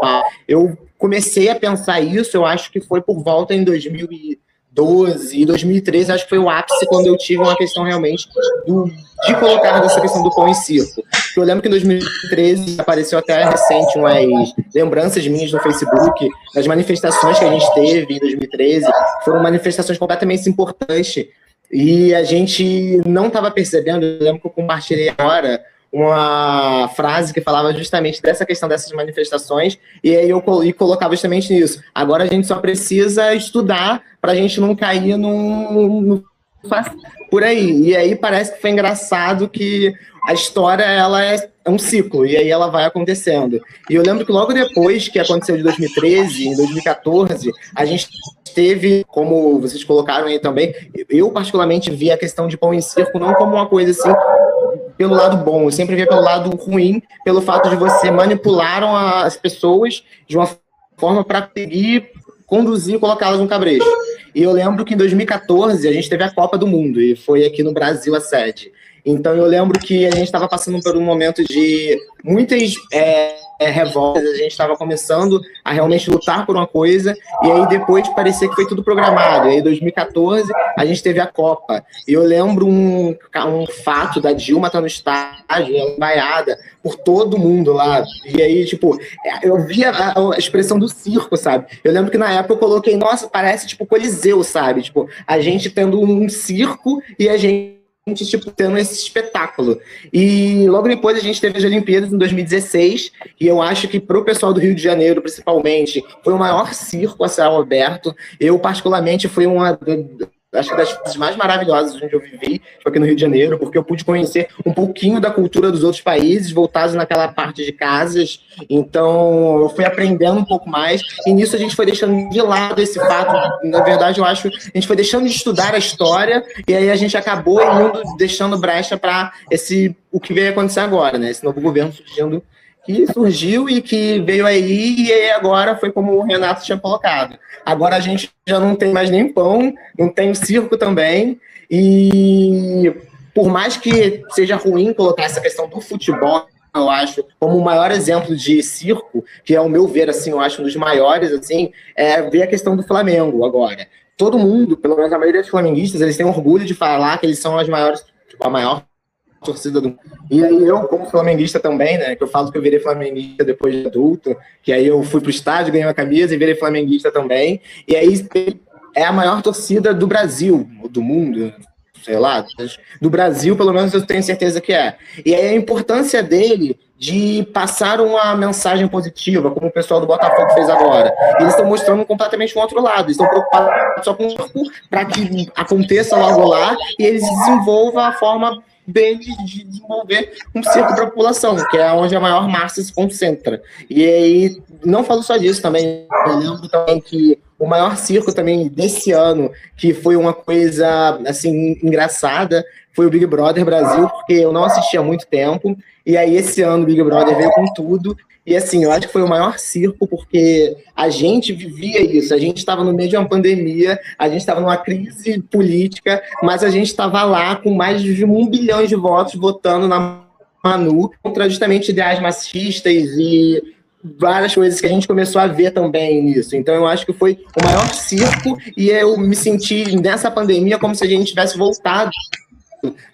pau. Eu comecei a pensar isso, eu acho que foi por volta em 2012 e 2013, acho que foi o ápice quando eu tive uma questão realmente do, de colocar dessa questão do pão em circo. Eu lembro que em 2013 apareceu até recente umas lembranças minhas no Facebook das manifestações que a gente teve em 2013. Foram manifestações completamente importantes e a gente não estava percebendo. Eu lembro que eu compartilhei agora uma frase que falava justamente dessa questão dessas manifestações, e aí eu e colocava justamente nisso. Agora a gente só precisa estudar para a gente não cair no, no, por aí. E aí parece que foi engraçado que a história ela é um ciclo, e aí ela vai acontecendo. E eu lembro que logo depois que aconteceu de 2013, em 2014, a gente teve, como vocês colocaram aí também, eu particularmente vi a questão de pão em circo não como uma coisa assim pelo lado bom, eu sempre via pelo lado ruim, pelo fato de você manipular as pessoas de uma forma para conseguir conduzir e colocá-las no cabresto. E eu lembro que em 2014 a gente teve a Copa do Mundo e foi aqui no Brasil a sede. Então eu lembro que a gente estava passando por um momento de muitas é, é, revoltas, a gente estava começando a realmente lutar por uma coisa, e aí depois parecia que foi tudo programado. E aí, em 2014, a gente teve a Copa. E eu lembro um, um fato da Dilma estar tá no estádio, ela vaiada por todo mundo lá. E aí, tipo, eu via a, a, expressão do circo, sabe? Eu lembro que na época eu coloquei, nossa, parece tipo Coliseu, sabe? Tipo, a gente tendo um circo e a gente gente, tipo, tendo esse espetáculo. E logo depois a gente teve as Olimpíadas em 2016, e eu acho que para o pessoal do Rio de Janeiro, principalmente, foi o maior circo a céu aberto. Eu, particularmente, fui uma acho que das coisas mais maravilhosas onde eu vivi, tipo aqui no Rio de Janeiro, porque eu pude conhecer um pouquinho da cultura dos outros países, voltados naquela parte de casas. Então, eu fui aprendendo um pouco mais, e nisso a gente foi deixando de lado esse fato. Na verdade, eu acho que a gente foi deixando de estudar a história, e aí a gente acabou indo, deixando brecha para esse o que veio acontecer agora, né? Esse novo governo surgindo que surgiu e que veio aí e agora foi como o Renato tinha colocado. Agora a gente já não tem mais nem pão, não tem circo também e por mais que seja ruim colocar essa questão do futebol, eu acho, como o maior exemplo de circo, que é o meu ver, assim, eu acho um dos maiores, assim, é ver a questão do Flamengo agora. Todo mundo, pelo menos a maioria dos flamenguistas, eles têm orgulho de falar que eles são as maiores, tipo, a maior torcida do E aí eu, como flamenguista também, né, que eu falo que eu virei flamenguista depois de adulto, que aí eu fui pro estádio, ganhei uma camisa e virei flamenguista também. E aí é a maior torcida do Brasil, do mundo, sei lá, do Brasil, pelo menos eu tenho certeza que é. E aí a importância dele de passar uma mensagem positiva, como o pessoal do Botafogo fez agora. Eles estão mostrando completamente o outro lado, eles estão preocupados só com para que aconteça logo lá e eles desenvolvam a forma bem de desenvolver um circo para a população, que é onde a maior massa se concentra. E aí, não falo só disso também, eu lembro também que o maior circo também desse ano, que foi uma coisa, assim, engraçada, foi o Big Brother Brasil, porque eu não assisti há muito tempo, e aí esse ano o Big Brother veio com tudo, e assim, eu acho que foi o maior circo, porque a gente vivia isso. A gente estava no meio de uma pandemia, a gente estava numa crise política, mas a gente estava lá com mais de um bilhão de votos votando na Manu contra justamente ideais machistas e várias coisas que a gente começou a ver também nisso. Então eu acho que foi o maior circo e eu me senti nessa pandemia como se a gente tivesse voltado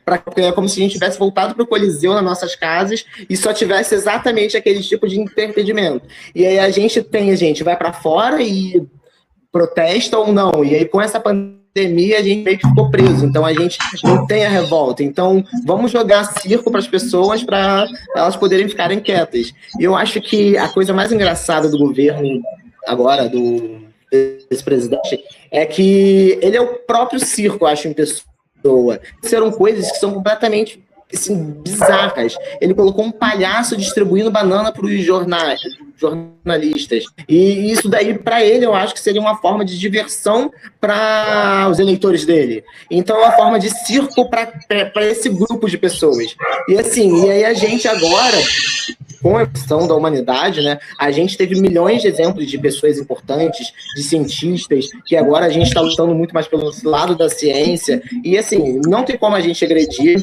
Pra, é como se a gente tivesse voltado para o Coliseu nas nossas casas e só tivesse exatamente aquele tipo de entretenimento. E aí a gente tem, a gente vai para fora e protesta ou não. E aí com essa pandemia a gente meio que ficou preso. Então a gente não tem a revolta. Então vamos jogar circo para as pessoas para elas poderem ficarem quietas. E eu acho que a coisa mais engraçada do governo agora, do esse presidente, é que ele é o próprio circo, acho, em pessoa pessoa. Eram coisas que são completamente assim, bizarras. Ele colocou um palhaço distribuindo banana para os jornais, jornalistas. E isso daí, para ele, eu acho que seria uma forma de diversão para os eleitores dele. Então, é uma forma de circo para esse grupo de pessoas. E assim, e aí a gente agora com a evolução da humanidade, né, a gente teve milhões de exemplos de pessoas importantes, de cientistas, que agora a gente está lutando muito mais pelo lado da ciência. E, assim, não tem como a gente agredir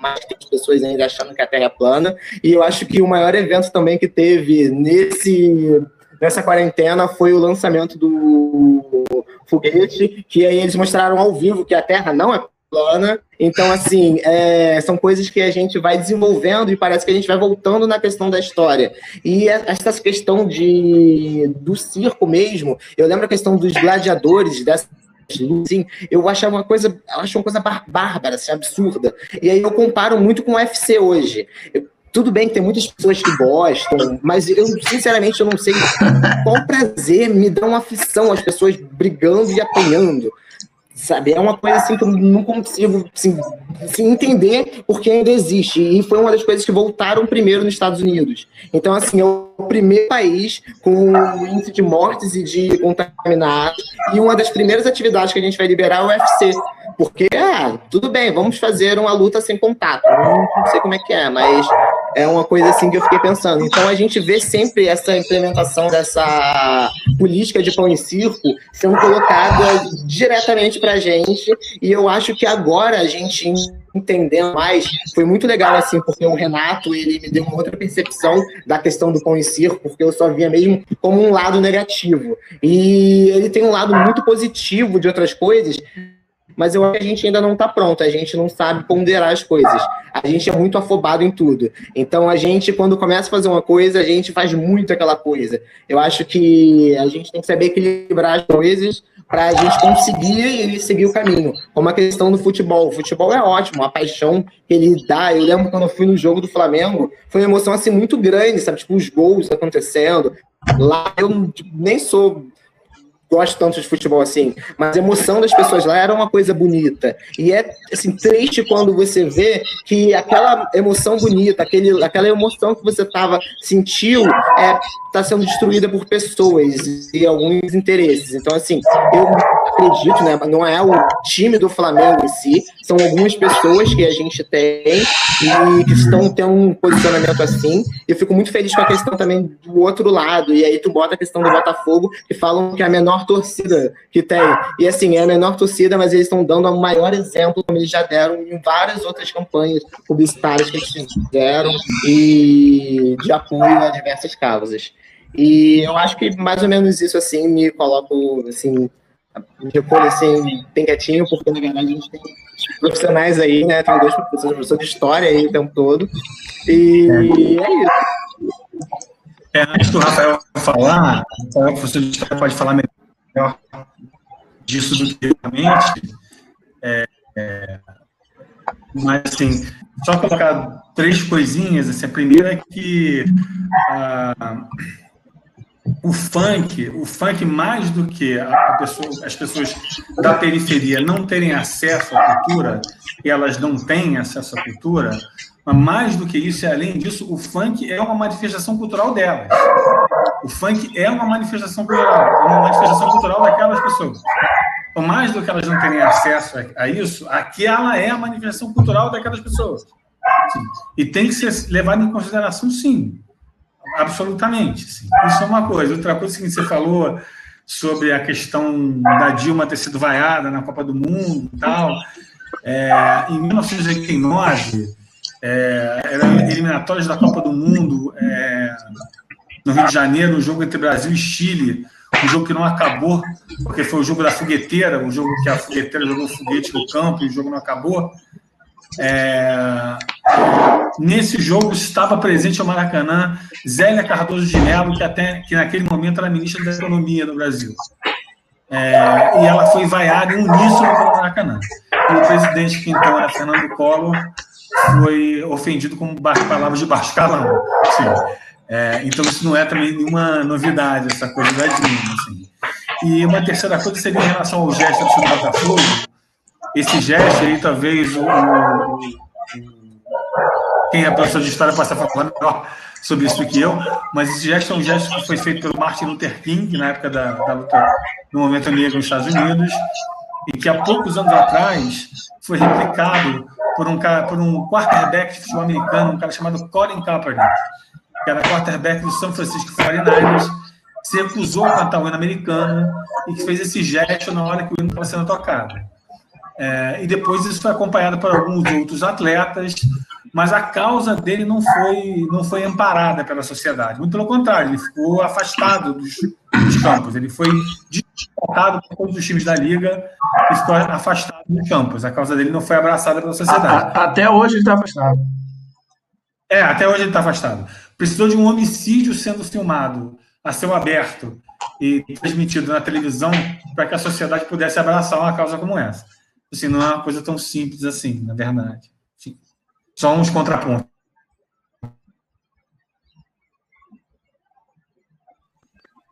mais as pessoas ainda achando que a Terra é plana. E eu acho que o maior evento também que teve nesse nessa quarentena foi o lançamento do foguete, que aí eles mostraram ao vivo que a Terra não é plana. Então, assim, é, são coisas que a gente vai desenvolvendo e parece que a gente vai voltando na questão da história. E essa questão de, do circo mesmo, eu lembro a questão dos gladiadores, dessa assim, eu achava uma coisa, acho uma coisa bárbara, assim, absurda. E aí eu comparo muito com o UFC hoje. Eu, tudo bem que tem muitas pessoas que gostam, mas eu, sinceramente, eu não sei qual prazer me dá uma aflição as pessoas brigando e apanhando sabe? É uma coisa assim que eu não consigo assim, assim, entender porque ainda existe. E foi uma das coisas que voltaram primeiro nos Estados Unidos. Então, assim, é o primeiro país com índice de mortes e de contaminados. E uma das primeiras atividades que a gente vai liberar é o UFC. Porque, ah, tudo bem, vamos fazer uma luta sem contato. Não, sei como é que é, mas é uma coisa assim que eu fiquei pensando. Então a gente vê sempre essa implementação dessa política de pão em circo sendo colocada diretamente para a gente. E eu acho que agora a gente entendendo mais, foi muito legal assim, porque o Renato ele me deu uma outra percepção da questão do pão em circo, porque eu só via mesmo como um lado negativo. E ele tem um lado muito positivo de outras coisas, mas eu acho que a gente ainda não está pronto, a gente não sabe ponderar as coisas. A gente é muito afobado em tudo. Então a gente, quando começa a fazer uma coisa, a gente faz muito aquela coisa. Eu acho que a gente tem que saber equilibrar as coisas para a gente conseguir seguir o caminho. Como a questão do futebol. O futebol é ótimo, a paixão que ele dá. Eu lembro quando eu fui no jogo do Flamengo, foi uma emoção assim muito grande, sabe? Tipo, os gols acontecendo. Lá eu nem sou gosto tanto de futebol assim, mas a emoção das pessoas lá era uma coisa bonita. E é assim triste quando você vê que aquela emoção bonita, aquele, aquela emoção que você tava sentiu, é está sendo destruída por pessoas e alguns interesses. Então, assim, eu acredito, né? Não é o time do Flamengo em si, são algumas pessoas que a gente tem e que estão tendo um posicionamento assim. Eu fico muito feliz com a questão também do outro lado. E aí tu bota a questão do Botafogo, que falam que é a menor torcida que tem. E assim, é a menor torcida, mas eles estão dando o maior exemplo, como eles já deram em várias outras campanhas publicitárias que eles fizeram e de apoio a diversas causas. E eu acho que mais ou menos isso, assim, me coloco, assim, recolho, assim, bem quietinho, porque, na verdade, a gente tem profissionais aí, né, tem dois professores, professor de história aí o tempo todo, e é isso. É, antes do Rafael falar, o professor de história pode falar melhor disso do que realmente, é, é, mas, assim, só colocar três coisinhas, assim, a primeira é que... Ah, o funk, o funk mais do que a pessoa, as pessoas da periferia não terem acesso à cultura, e elas não têm acesso à cultura, mas mais do que isso, e além disso, o funk é uma manifestação cultural delas. O funk é uma manifestação cultural, é uma manifestação cultural daquelas pessoas. Então, mais do que elas não terem acesso a isso, aqui ela é a manifestação cultural daquelas pessoas. Sim. E tem que ser levado em consideração, sim. Absolutamente. Isso é uma coisa. Outra coisa que você falou sobre a questão da Dilma ter sido vaiada na Copa do Mundo e tal. É, em 1989, é, eram eliminatórias da Copa do Mundo é, no Rio de Janeiro, um jogo entre Brasil e Chile, um jogo que não acabou, porque foi o jogo da fogueteira, um jogo que a fogueteira jogou foguete no campo e o jogo não acabou. É, nesse jogo estava presente ao Maracanã Zélia Cardoso de Mello, que, até, que naquele momento era ministra da Economia do Brasil. É, e ela foi vaiada em uníssono pelo Maracanã. E o presidente, que então era Fernando Collor, foi ofendido com palavras de baixo calão. É, então, isso não é também nenhuma novidade, essa coisa da Dilma. Assim. E uma terceira coisa seria em relação ao gesto do Botafogo, esse gesto aí, talvez o, o, quem é professor de história possa falar melhor sobre isso do que eu, mas esse gesto é um gesto que foi feito pelo Martin Luther King, na época da, da luta do movimento negro nos Estados Unidos, e que há poucos anos atrás foi replicado por um, por um quarterback de futebol americano, um cara chamado Colin Kaepernick, que era quarterback do São Francisco 49ers, se recusou a cantar o hino americano e que fez esse gesto na hora que o hino estava sendo tocado. É, e depois isso foi acompanhado por alguns outros atletas, mas a causa dele não foi, não foi amparada pela sociedade. Muito pelo contrário, ele ficou afastado dos, dos campos. Ele foi descartado por todos os times da liga e ficou afastado dos campos. A causa dele não foi abraçada pela sociedade. Até hoje ele está afastado. É, até hoje ele está afastado. Precisou de um homicídio sendo filmado a céu aberto e transmitido na televisão para que a sociedade pudesse abraçar uma causa como essa. Assim, não é uma coisa tão simples assim, na verdade. Só uns contrapontos.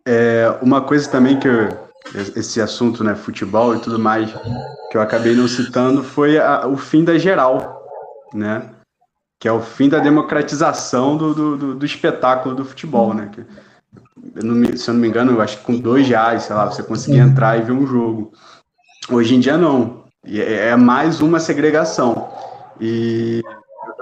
É, uma coisa também que eu, esse assunto, né, futebol e tudo mais, que eu acabei não citando, foi a, o fim da geral, né? Que é o fim da democratização do, do, do, espetáculo do futebol, né? Que, eu se eu não me engano, eu acho que com dois reais, sei lá, você conseguia entrar e ver um jogo. Hoje em dia não. É, é mais uma segregação. E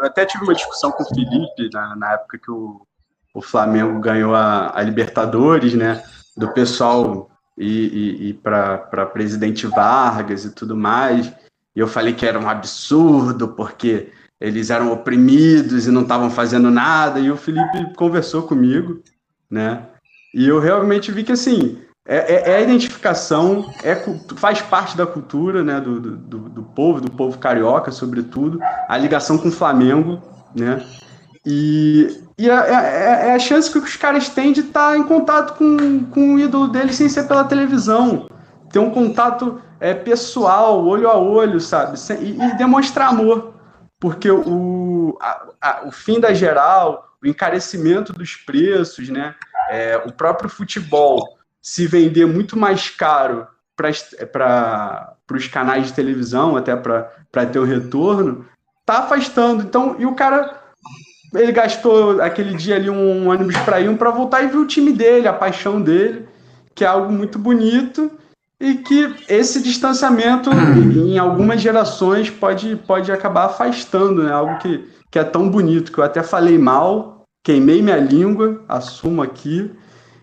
eu até tive uma discussão com o Felipe na, na época que o, o Flamengo ganhou a, a Libertadores, né? Do pessoal ir, ir, ir para presidente Vargas e tudo mais. E eu falei que era um absurdo, porque eles eram oprimidos e não estavam fazendo nada. E o Felipe conversou comigo, né? E eu realmente vi que, assim, é, é, é, a identificação, é, faz parte da cultura né, do, do, do, povo, do povo carioca, sobretudo, a ligação com o Flamengo, né? E, e é, é, é a chance que os caras têm de estar tá em contato com, com o ídolo deles sem ser pela televisão. Ter um contato é, pessoal, olho a olho, sabe? E, e demonstrar amor. Porque o, a, a, o fim da geral, o encarecimento dos preços, né? É, o próprio futebol se vender muito mais caro para os canais de televisão, até para ter o retorno, tá afastando. Então, e o cara ele gastou aquele dia ali um ônibus para ir um para voltar e ver o time dele, a paixão dele, que é algo muito bonito e que esse distanciamento em algumas gerações pode, pode acabar afastando, né? Algo que, que é tão bonito que eu até falei mal, queimei minha língua, assumo aqui,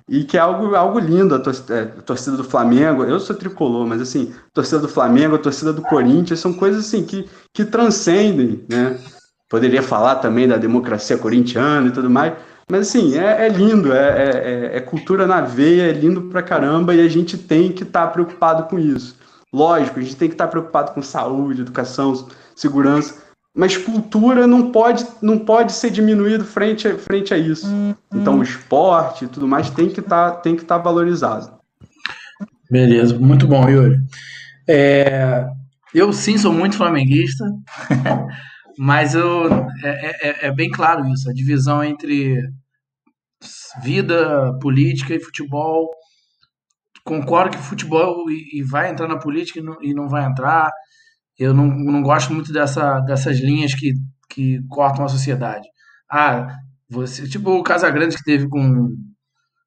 e que é algo, algo lindo a torcida, é, a torcida, do Flamengo. Eu sou tricolor, mas assim, a torcida do Flamengo, a torcida do Corinthians, são coisas assim que, que transcendem, né? Poderia falar também da democracia corintiana e tudo mais, mas assim, é, é lindo, é, é, é, é cultura na veia, é lindo pra caramba e a gente tem que estar tá preocupado com isso. Lógico, a gente tem que estar tá preocupado com saúde, educação, segurança, mas cultura não pode, não pode ser diminuído frente a, frente a isso. Uhum. Então o esporte e tudo mais tem que tá, estar tá valorizado. Beleza, muito bom, Yuri. É, eu sim sou muito flamenguista, mas eu, é, é, é, bem claro isso, a divisão entre vida política e futebol. Concordo que futebol e, e vai entrar na política e não, e não vai entrar eu não, não gosto muito dessa, dessas linhas que, que cortam a sociedade. Ah, você, tipo o Casagrande que teve com,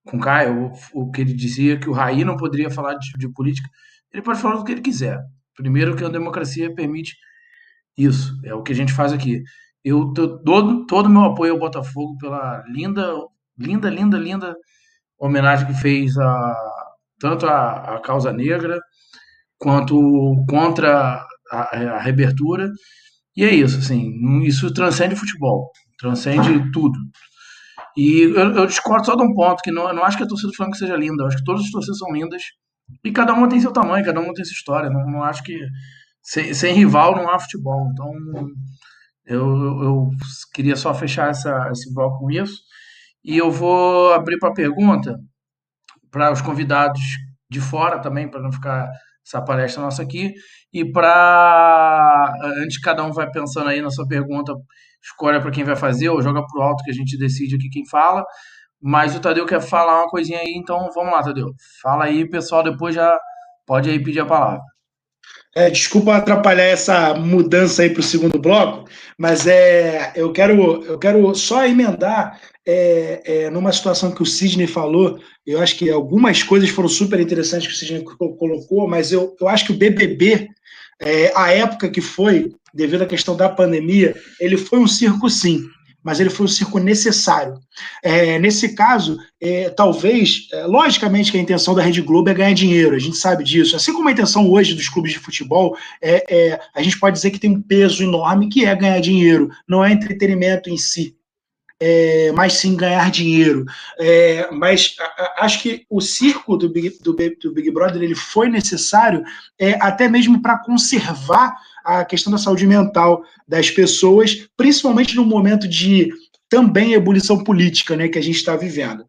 com o Caio, o, o que ele dizia que o Raí não poderia falar de, de política. Ele pode falar o que ele quiser. Primeiro que a democracia permite isso. É o que a gente faz aqui. Eu todo todo meu apoio ao Botafogo pela linda, linda, linda, linda homenagem que fez a tanto a, a causa negra quanto contra a, a reabertura. E é isso, assim, isso transcende futebol, transcende tudo. E eu, eu, discordo só de um ponto, que não, não acho que a torcida do Flamengo seja linda, eu acho que todas as torcidas são lindas, e cada uma tem seu tamanho, cada uma tem sua história, não, não acho que sem, sem rival não há futebol, então eu, eu queria só fechar essa, esse bloco com isso, e eu vou abrir para pergunta para os convidados de fora também, para não ficar essa palestra nossa aqui. E para. Antes cada um vai pensando aí na sua pergunta, escolha para quem vai fazer ou joga para o alto que a gente decide aqui quem fala. Mas o Tadeu quer falar uma coisinha aí, então vamos lá, Tadeu. Fala aí, pessoal, depois já pode aí pedir a palavra. É, desculpa atrapalhar essa mudança aí para o segundo bloco, mas é, eu, quero, eu quero só emendar é, é, numa situação que o Sidney falou. Eu acho que algumas coisas foram super interessantes que o Sidney colocou, mas eu, eu acho que o BBB, é, a época que foi, devido à questão da pandemia, ele foi um circo sim mas ele foi um circo necessário. É, nesse caso, é, talvez, é, logicamente que a intenção da Rede Globo é ganhar dinheiro, a gente sabe disso. Assim como a intenção hoje dos clubes de futebol, é, é, a gente pode dizer que tem um peso enorme que é ganhar dinheiro, não é entretenimento em si. É, mas sim ganhar dinheiro. É, mas a, a, acho que o circo do Big, do, do Big Brother ele foi necessário é, até mesmo para conservar a questão da saúde mental das pessoas, principalmente no momento de também ebulição política né, que a gente está vivendo.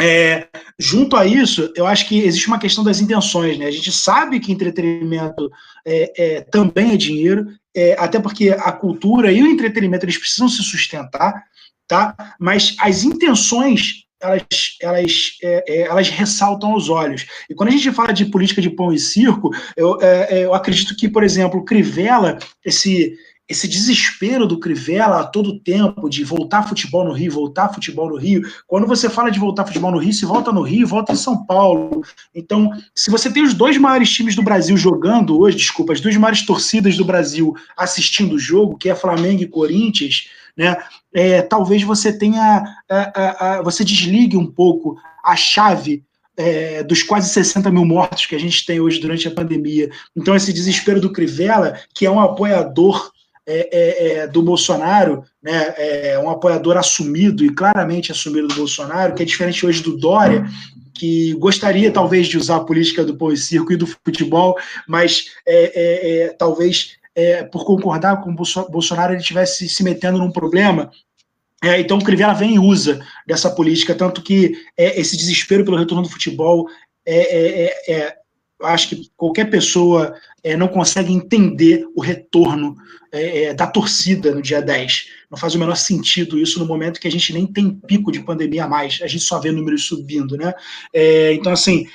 É, junto a isso, eu acho que existe uma questão das intenções. Né? A gente sabe que entretenimento é, é, também é dinheiro, é, até porque a cultura e o entretenimento eles precisam se sustentar, tá? mas as intenções elas, elas, é, é, elas ressaltam aos olhos. E quando a gente fala de política de pão e circo, eu, é, é eu acredito que, por exemplo, Crivella, esse, esse desespero do Crivella a todo tempo de voltar futebol no Rio, voltar futebol no Rio. Quando você fala de voltar futebol no Rio, se volta no Rio, volta em São Paulo. Então, se você tem os dois maiores times do Brasil jogando hoje, desculpa, as duas maiores torcidas do Brasil assistindo o jogo, que é Flamengo e Corinthians, né? É, talvez você tenha, a, a, a, você desligue um pouco a chave é, dos quase 60 mil mortos que a gente tem hoje durante a pandemia. Então, esse desespero do Crivella, que é um apoiador é, é, é do Bolsonaro, né, é um apoiador assumido e claramente assumido do Bolsonaro, que é diferente hoje do Dória, que gostaria talvez de usar a política do pão e circo e do futebol, mas é, é, talvez é, por concordar com o Bolsonaro, ele estivesse se metendo num problema. É, então o Crivella vem e usa dessa política, tanto que é, esse desespero pelo retorno do futebol é, é, é, é acho que qualquer pessoa é, não consegue entender o retorno é, da torcida no dia 10. Não faz o menor sentido isso no momento que a gente nem tem pico de pandemia mais, a gente só vê números subindo, né? É, então, assim,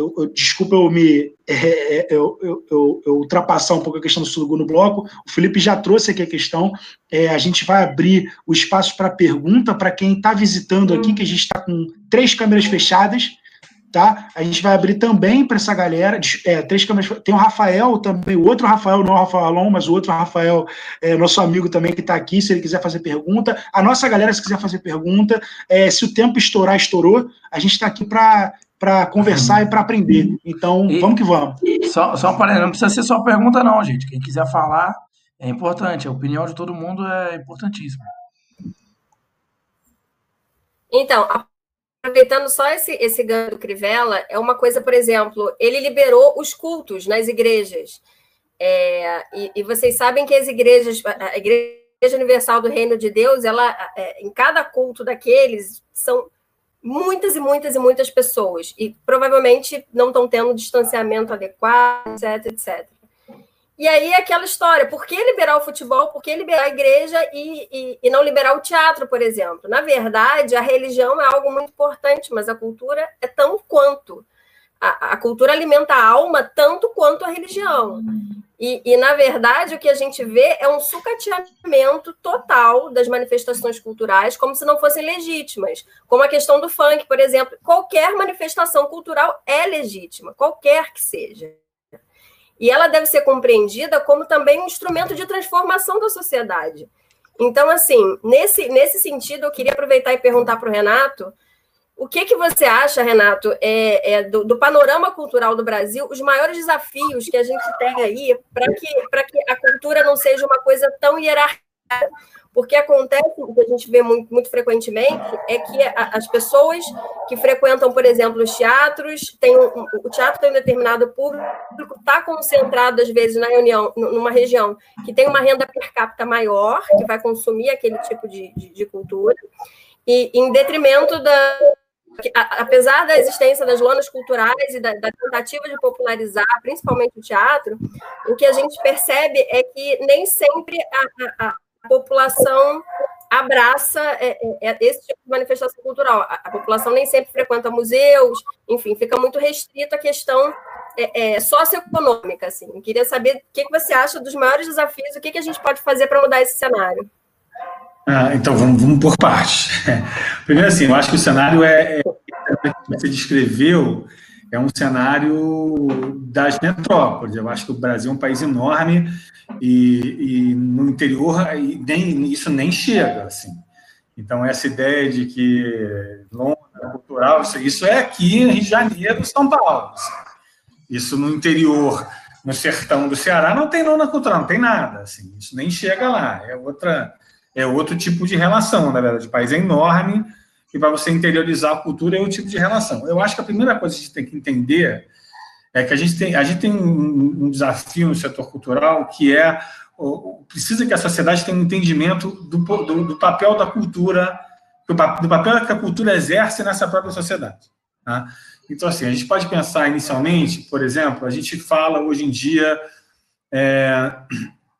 eu, eu, desculpa eu me é, é, eu, eu, eu, ultrapassar um pouco a questão do Sulugu no bloco. O Felipe já trouxe aqui a questão. É, a gente vai abrir o espaço para pergunta para quem está visitando aqui, que a gente está com três câmeras fechadas tá? A gente vai abrir também para essa galera, é, três câmeras, tem o Rafael também, o outro Rafael, não o Rafael Alon, mas o outro Rafael, é, nosso amigo também que está aqui, se ele quiser fazer pergunta. A nossa galera, se quiser fazer pergunta, é, se o tempo estourar, estourou, a gente está aqui para para conversar e para aprender. Então, e, vamos que vamos. Só, só para não precisa ser só pergunta não, gente. Quem quiser falar é importante. A opinião de todo mundo é importantíssima. Então, aproveitando só esse, esse ganho do Crivella, é uma coisa, por exemplo, ele liberou os cultos nas igrejas. É, e, e, vocês sabem que as igrejas, a Igreja Universal do Reino de Deus, ela, é, em cada culto daqueles, são muitas e muitas e muitas pessoas. E provavelmente não estão tendo distanciamento adequado, etc, etc. E aí aquela história, por que liberar o futebol, por que liberar a igreja e, e, e, não liberar o teatro, por exemplo? Na verdade, a religião é algo muito importante, mas a cultura é tão quanto. A, a cultura alimenta a alma tanto quanto a religião. E, e, na verdade, o que a gente vê é um sucateamento total das manifestações culturais, como se não fossem legítimas. Como a questão do funk, por exemplo. Qualquer manifestação cultural é legítima, qualquer que seja. E ela deve ser compreendida como também um instrumento de transformação da sociedade. Então, assim, nesse, nesse sentido, eu queria aproveitar e perguntar para o Renato o que, que você acha, Renato, é, é do, do, panorama cultural do Brasil, os maiores desafios que a gente tem aí para que, que a cultura não seja uma coisa tão hierarquizada? Porque acontece, o que a gente vê muito, muito frequentemente, é que a, as pessoas que frequentam, por exemplo, os teatros, tem um, o teatro tem um determinado público, está concentrado, às vezes, na reunião, numa região que tem uma renda per capita maior, que vai consumir aquele tipo de, de, de cultura, e em detrimento da, apesar da existência das lonas culturais e da, da, tentativa de popularizar, principalmente o teatro, o que a gente percebe é que nem sempre a, a, a população abraça é, é, é, esse tipo de manifestação cultural. A, a, população nem sempre frequenta museus, enfim, fica muito restrita a questão é, é, socioeconômica. Assim. Queria saber o que, que você acha dos maiores desafios, o que, que a gente pode fazer para mudar esse cenário. Ah, então, vamos, vamos por partes. Primeiro, assim, eu acho que o cenário é, é que você descreveu é um cenário das metrópoles. Eu acho que o Brasil é um país enorme e, e no interior nem, isso nem chega. Assim. Então, essa ideia de que Londres cultural, isso, isso é aqui em Rio de Janeiro, São Paulo. Assim. Isso no interior, no sertão do Ceará, não tem lona cultural, não tem nada. Assim. Isso nem chega lá. É, outra, é outro tipo de relação, na verdade. O país é enorme e para você interiorizar a cultura é o tipo de relação. Eu acho que a primeira coisa que a gente tem que entender é que a gente tem, a gente tem um, um desafio no setor cultural que é precisa que a sociedade tenha um entendimento do, do, do papel da cultura, do, do, papel que a cultura exerce nessa própria sociedade. Tá? Então, assim, a gente pode pensar inicialmente, por exemplo, a gente fala hoje em dia, é,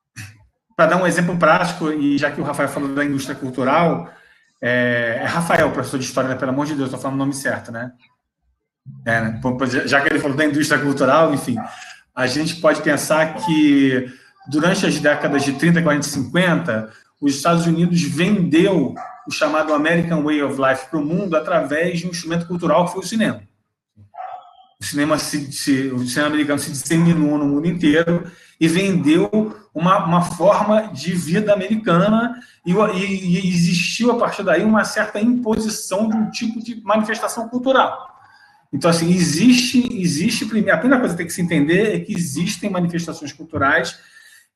para dar um exemplo prático, e já que o Rafael falou da indústria cultural, é, é Rafael, professor de história, né? pelo amor de Deus, estou falando o nome certo, né? É, né? Já que ele falou da indústria cultural, enfim, a gente pode pensar que durante as décadas de 30, 40 e 50, os Estados Unidos vendeu o chamado American Way of Life para o mundo através de um instrumento cultural que foi o cinema. O cinema, se, se, o cinema americano se disseminou no mundo inteiro e vendeu uma, uma forma de vida americana e, e, e, existiu a partir daí uma certa imposição de um tipo de manifestação cultural. Então, assim, existe, existe, a primeira coisa que tem que se entender é que existem manifestações culturais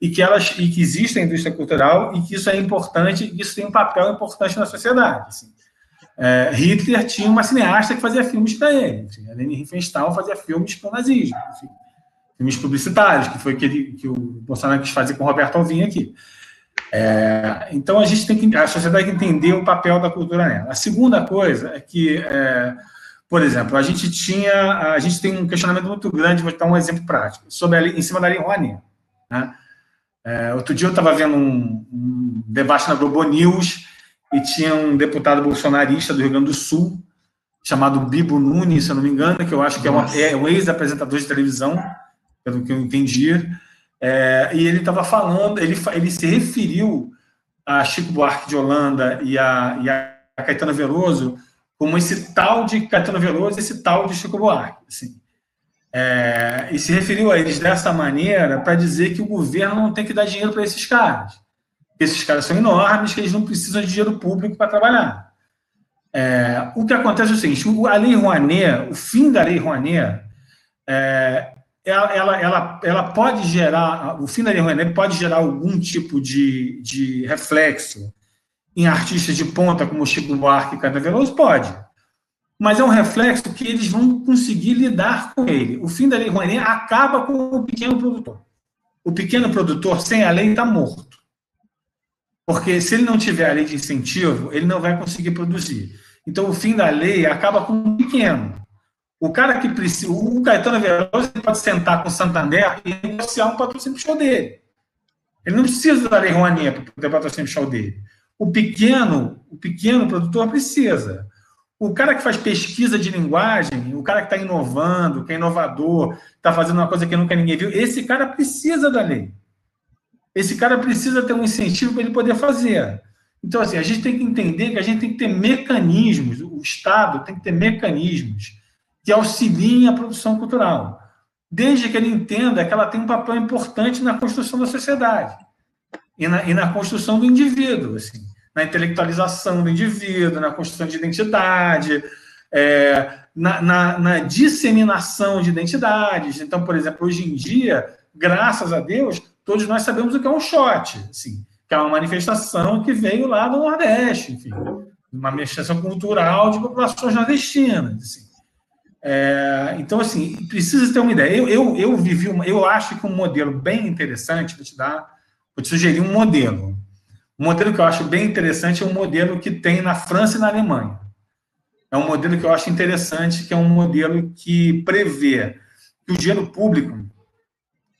e que elas e que existe a indústria cultural e que isso é importante, isso tem um papel importante na sociedade. Assim. É, Hitler tinha uma cineasta que fazia filmes para ele, assim, a Leni Riefenstahl fazia filmes para o nazismo. Enfim filmes publicitários, que foi aquele que o Bolsonaro quis fazer com o Roberto Alvim aqui. É, então a gente tem que a sociedade tem que entender o papel da cultura nela. A segunda coisa é que é, Por exemplo, a gente tinha, a gente tem um questionamento muito grande, vou dar um exemplo prático, sobre a, em cima da Lei Rouanet. Né? É, outro dia eu estava vendo um, um, debate na Globo News e tinha um deputado bolsonarista do Rio Grande do Sul, chamado Bibo Nunes, se eu não me engano, que eu acho que é, uma, é um ex-apresentador de televisão, pelo que eu entendi, é, e ele estava falando, ele, ele se referiu a Chico Buarque de Holanda e a, e a Caetano Veloso como esse tal de Caetano Veloso, esse tal de Chico Buarque. Assim. É, e se referiu a eles dessa maneira para dizer que o governo não tem que dar dinheiro para esses caras. Esses caras são enormes, que eles não precisam de dinheiro público para trabalhar. É, o que acontece é o seguinte: a Lei Rouanet, o fim da Lei Rouanet, é, ela, ela, ela, ela, pode gerar, o fim da Lei Rouanet pode gerar algum tipo de, de reflexo em artistas de ponta como Chico Buarque e Caetano Veloso? Pode. Mas é um reflexo que eles vão conseguir lidar com ele. O fim da Lei Rouanet acaba com o pequeno produtor. O pequeno produtor, sem a lei, está morto. Porque se ele não tiver a lei de incentivo, ele não vai conseguir produzir. Então, o fim da lei acaba com o pequeno. O cara que precisa. O Caetano Veloso pode sentar com o Santander e negociar um patrocínio show dele. Ele não precisa da Lei Rouanet para poder patrocínio show dele. O pequeno, o pequeno produtor precisa. O cara que faz pesquisa de linguagem, o cara que está inovando, que é inovador, está fazendo uma coisa que nunca ninguém viu, esse cara precisa da lei. Esse cara precisa ter um incentivo para ele poder fazer. Então, assim, a gente tem que entender que a gente tem que ter mecanismos, o Estado tem que ter mecanismos que auxiliem a produção cultural, desde que ele entenda que ela tem um papel importante na construção da sociedade e na, e na construção do indivíduo, assim, na intelectualização do indivíduo, na construção de identidade, é, na, na, na, disseminação de identidades. Então, por exemplo, hoje em dia, graças a Deus, todos nós sabemos o que é um shot, assim, que é uma manifestação que veio lá do Nordeste, enfim, uma manifestação cultural de populações nordestinas, assim. É, então, assim, precisa ter uma ideia. Eu, eu, eu vivi, uma, eu acho que um modelo bem interessante, vou te dar, vou te sugerir um modelo. Um modelo que eu acho bem interessante é um modelo que tem na França e na Alemanha. É um modelo que eu acho interessante, que é um modelo que prevê que o dinheiro público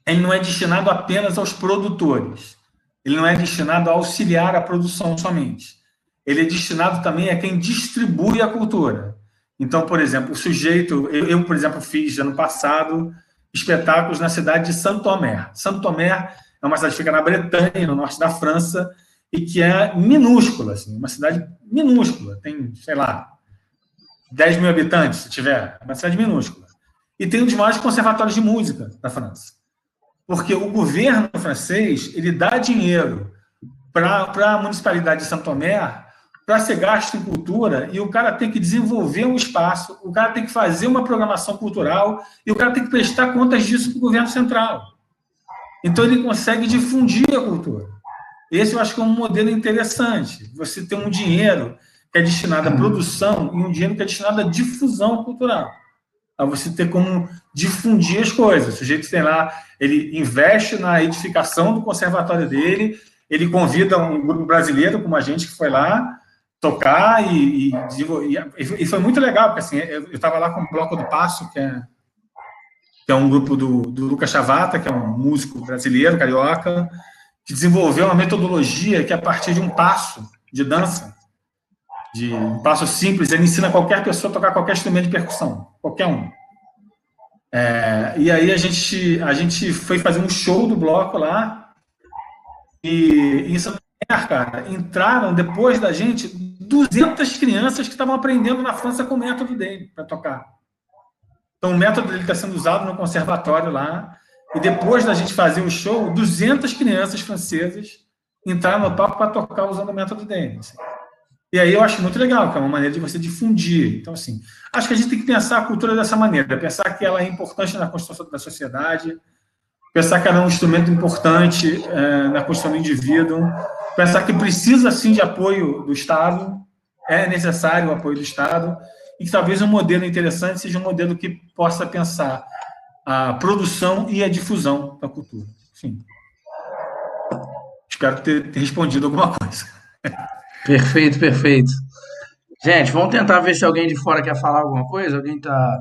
ele não é destinado apenas aos produtores. Ele não é destinado a auxiliar a produção somente. Ele é destinado também a quem distribui a cultura. Então, por exemplo, o sujeito, eu, eu, por exemplo, fiz ano passado espetáculos na cidade de Santo Tomé. Santo Tomé é uma cidade que fica na Bretanha, no norte da França, e que é minúscula, assim, uma cidade minúscula, tem, sei lá, 10 mil habitantes, se tiver, é uma cidade minúscula. E tem um dos maiores conservatórios de música da França. Porque o governo francês, ele dá dinheiro para a municipalidade de Santo Tomé para ser gasto em cultura e o cara tem que desenvolver um espaço, o cara tem que fazer uma programação cultural e o cara tem que prestar contas disso para o governo central. Então ele consegue difundir a cultura. Esse eu acho que é um modelo interessante. Você tem um dinheiro que é destinado à produção e um dinheiro que é destinado à difusão cultural. A você ter como difundir as coisas. O sujeito tem lá, ele investe na edificação do conservatório dele, ele convida um grupo brasileiro, como a gente que foi lá, tocar e, e, e, foi muito legal, porque assim, eu estava lá com o Bloco do Passo, que é, que é um grupo do, do Lucas Chavata, que é um músico brasileiro, carioca, que desenvolveu uma metodologia que a partir de um passo de dança, de um passo simples, ele ensina qualquer pessoa a tocar qualquer instrumento de percussão, qualquer um. É, e aí a gente, a gente foi fazer um show do bloco lá, e em Santa cara, entraram depois da gente 200 crianças que estavam aprendendo na França com o método dele para tocar. Então, o método dele está sendo usado no conservatório lá. E depois da gente fazer o show, 200 crianças francesas entraram no palco para tocar usando o método dele. Assim. E aí eu acho muito legal, que é uma maneira de você difundir. Então, assim, acho que a gente tem que pensar a cultura dessa maneira, pensar que ela é importante na construção da sociedade, pensar que ela é um instrumento importante é, na construção do indivíduo, pensar que precisa sim de apoio do Estado, é necessário o apoio do Estado, e que talvez um modelo interessante seja um modelo que possa pensar a produção e a difusão da cultura. Enfim. Espero ter, ter respondido alguma coisa. Perfeito, perfeito. Gente, vamos tentar ver se alguém de fora quer falar alguma coisa. Alguém tá.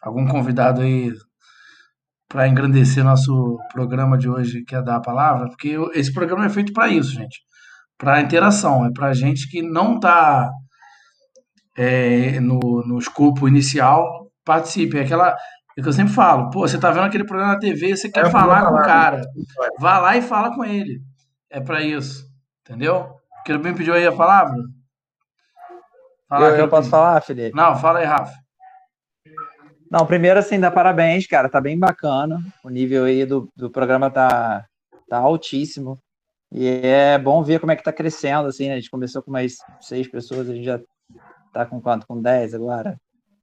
Algum convidado aí para engrandecer nosso programa de hoje quer dar a palavra? Porque esse programa é feito para isso, gente. Para interação. É para gente que não está é, no, no escopo inicial, participe. É aquela. É que eu sempre falo, pô, você tá vendo aquele programa na TV, você quer É, falar vou com o falar. cara. Vá lá e fala com ele. É para isso. Entendeu? Querubim pediu aí a palavra? Fala, Eu, eu Querubim. posso falar, Felipe? Não, fala aí, Rafa. Não, primeiro, assim, dá parabéns, cara. Tá bem bacana. O nível aí do, do programa tá, tá altíssimo. E é bom ver como é que tá crescendo, assim, né? A gente começou com mais seis pessoas, a gente já tá com quanto? Com dez agora.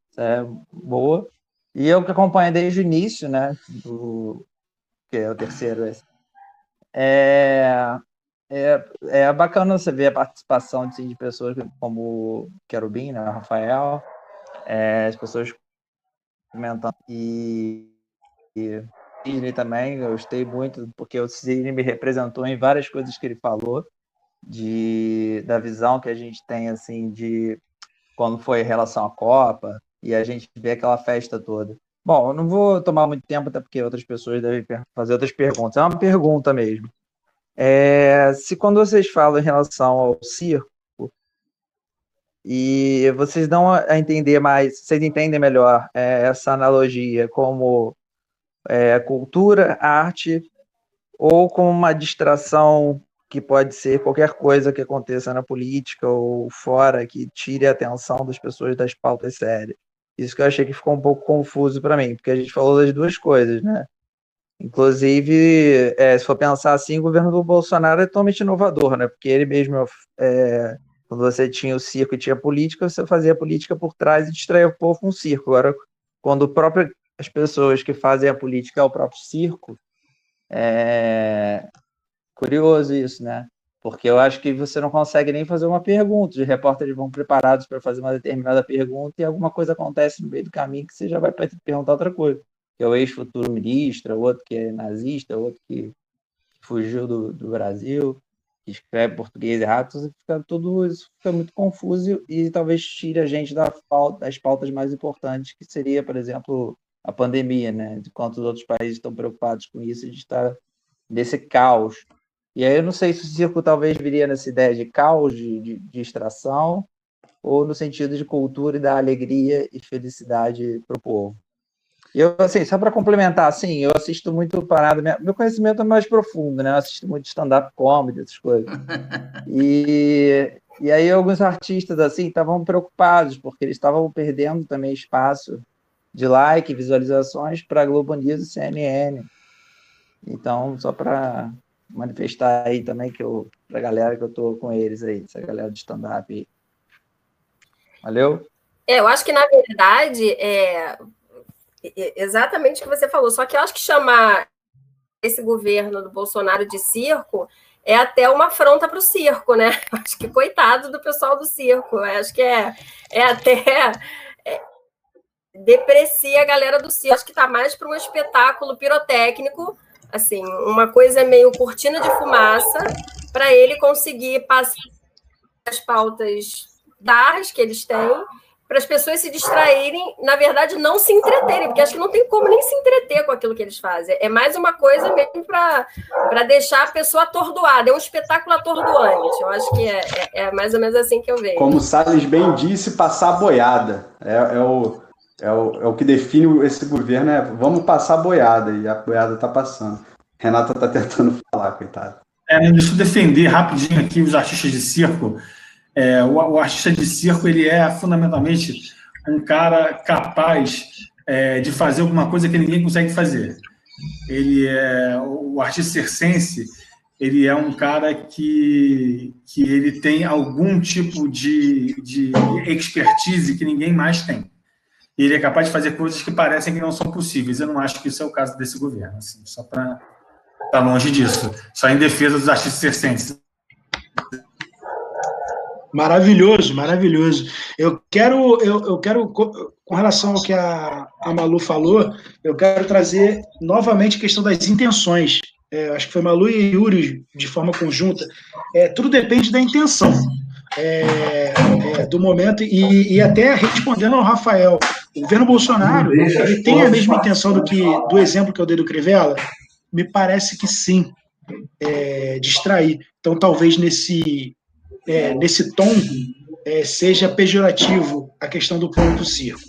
Isso é boa. E eu que acompanho desde o início, né? Do, que é o terceiro esse. É, é, é bacana você ver a participação assim, de pessoas como o Querubim, né? O Rafael, é, as pessoas comentando. E, e Sidney também, eu gostei muito, porque o Sidney me representou em várias coisas que ele falou, de, da visão que a gente tem, assim, de quando foi em relação à Copa, e a gente vê aquela festa toda. Bom, eu não vou tomar muito tempo, até porque outras pessoas devem fazer outras perguntas. É uma pergunta mesmo. É, se quando vocês falam em relação ao circo, e vocês dão a entender mais, vocês entendem melhor é, essa analogia como é, cultura, arte, ou como uma distração que pode ser qualquer coisa que aconteça na política ou fora que tire a atenção das pessoas das pautas sérias. Isso que eu achei que ficou um pouco confuso para mim, porque a gente falou das duas coisas, né? Inclusive, é, se for pensar assim, o governo do Bolsonaro é totalmente inovador, né? Porque ele mesmo, é, quando você tinha o circo e tinha política, você fazia política por trás e distraía o povo com o circo. Agora, quando próprio, as pessoas que fazem a política é o próprio circo, é curioso isso, né? Porque eu acho que você não consegue nem fazer uma pergunta. Os repórteres vão preparados para fazer uma determinada pergunta e alguma coisa acontece no meio do caminho que você já vai perguntar outra coisa. Que é o ex-futuro ministro, outro que é nazista, outro que fugiu do, do Brasil, que escreve português errado, fica tudo isso fica muito confuso e talvez tire a gente da pauta, das pautas mais importantes, que seria, por exemplo, a pandemia, né? Enquanto os outros países estão preocupados com isso, gente está nesse caos. E aí eu não sei se o circo talvez viria nessa ideia de caos, de, de, de extração, ou no sentido de cultura e da alegria e felicidade para o povo. Eu, assim, só para complementar, assim, eu assisto muito parada, meu conhecimento é mais profundo, né? Eu assisto muito stand-up comedy, essas coisas. E, e aí alguns artistas, assim, estavam preocupados, porque eles estavam perdendo também espaço de like, visualizações para Globo News e CNN. Então, só para manifestar aí também que eu, pra galera que eu tô com eles aí, essa galera de stand-up aí. Valeu? É, eu acho que, na verdade, é exatamente o que você falou. Só que eu acho que chamar esse governo do Bolsonaro de circo é até uma afronta para o circo, né? Acho que coitado do pessoal do circo. Acho que é, é até. é, deprecia a galera do circo. Acho que está mais para um espetáculo pirotécnico, assim, uma coisa meio cortina de fumaça, para ele conseguir passar as pautas das que eles têm para as pessoas se distraírem, na verdade, não se entreterem, porque acho que não tem como nem se entreter com aquilo que eles fazem. É mais uma coisa mesmo para deixar a pessoa atordoada, é um espetáculo atordoante. Eu acho que é, é, é mais ou menos assim que eu vejo. Como o Salles bem disse, passar a boiada. É, é o, é, o, é o que define esse governo, é vamos passar a boiada, e a boiada está passando. Renata está tentando falar, coitada. É, deixa eu defender rapidinho aqui os artistas de circo. É, o, o, artista de circo ele é fundamentalmente um cara capaz é, de fazer alguma coisa que ninguém consegue fazer. Ele é o artista circense. Ele é um cara que, que ele tem algum tipo de, de expertise que ninguém mais tem. Ele é capaz de fazer coisas que parecem que não são possíveis. Eu não acho que isso é o caso desse governo. Assim, só para estar longe disso. Só em defesa dos artistas circenses. Maravilhoso, maravilhoso. Eu quero, eu, eu quero, com relação ao que a, a Malu falou, eu quero trazer novamente a questão das intenções. É, acho que foi Malu e Yuri de forma conjunta. É, tudo depende da intenção. é, é, do momento e, e, até respondendo ao Rafael, o governo Bolsonaro ele tem a mesma intenção do que do exemplo que eu dei do Crivella? Me parece que sim, é, distrair. Então talvez nesse é, nesse tom é, seja pejorativo a questão do ponto circo.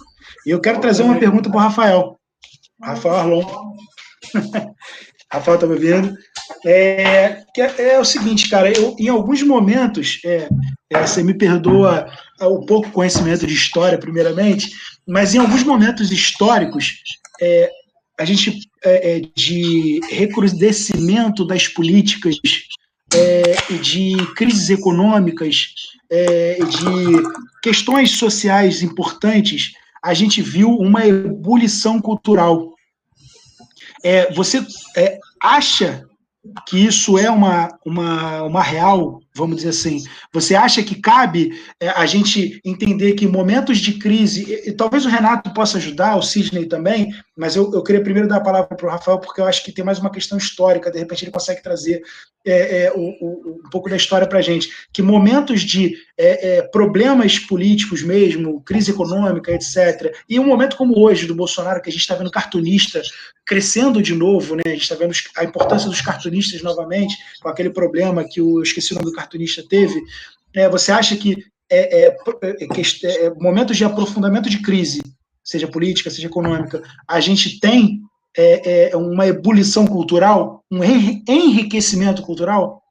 E eu quero trazer uma pergunta para o Rafael. Rafael Arlon. Rafael está me ouvindo? É, é, é, o seguinte, cara, eu, em alguns momentos, é, é, você me perdoa o pouco conhecimento de história, primeiramente, mas em alguns momentos históricos, é, a gente, é, é, de recrudescimento das políticas e de crises econômicas, de questões sociais importantes, a gente viu uma ebulição cultural. você acha que isso é uma, uma, uma real, vamos dizer assim? Você acha que cabe é, a gente entender que momentos de crise, e, e, talvez o Renato possa ajudar, o Sidney também, mas eu, eu queria primeiro dar a palavra para o Rafael, porque eu acho que tem mais uma questão histórica, de repente ele consegue trazer é, é, o, o, um pouco da história para a gente. Que momentos de é, é, problemas políticos mesmo, crise econômica, etc., e um momento como hoje do Bolsonaro, que a gente está vendo cartunista crescendo de novo, né? a gente está vendo a importância dos cartunistas novamente, com aquele problema que o, eu esqueci o nome do cartunista teve. É, você acha que é, é, é, momentos de aprofundamento de crise, seja política, seja econômica, a gente tem é, é, uma ebulição cultural, um enriquecimento cultural?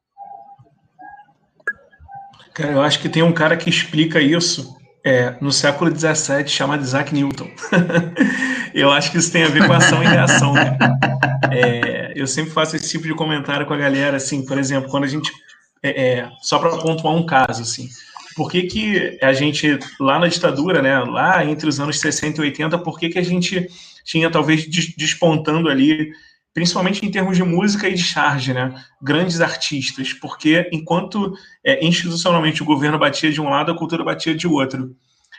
Cara, eu acho que tem um cara que explica isso é, no século XVII, chamado Isaac Newton. eu acho que isso tem a ver com ação e reação. Né? É, eu sempre faço esse tipo de comentário com a galera, assim, por exemplo, quando a gente. É, é só para pontuar um caso, assim. Por que, que a gente, lá na ditadura, né, lá entre os anos 60 e 80, por que, que a gente tinha talvez despontando ali, principalmente em termos de música e de charge, né? Grandes artistas, porque enquanto é, institucionalmente o governo batia de um lado, a cultura batia de outro.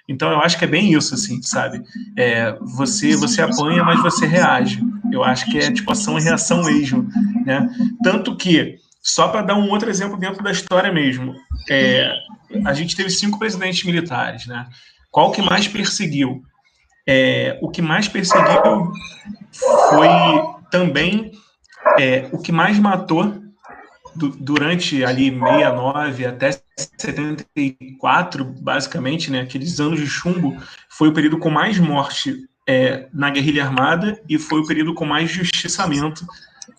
Então eu acho que é bem isso, assim, sabe? É, você você apanha, mas você reage. Eu acho que é tipo ação e reação mesmo, né? Tanto que só para dar um outro exemplo dentro da história mesmo, é, a gente teve cinco presidentes militares, né? Qual que mais perseguiu? É, o que mais perseguiu foi também é, o que mais matou du durante ali 69 até 74, basicamente, né, aqueles anos de chumbo, foi o período com mais morte é, na guerrilha armada e foi o período com mais justiçamento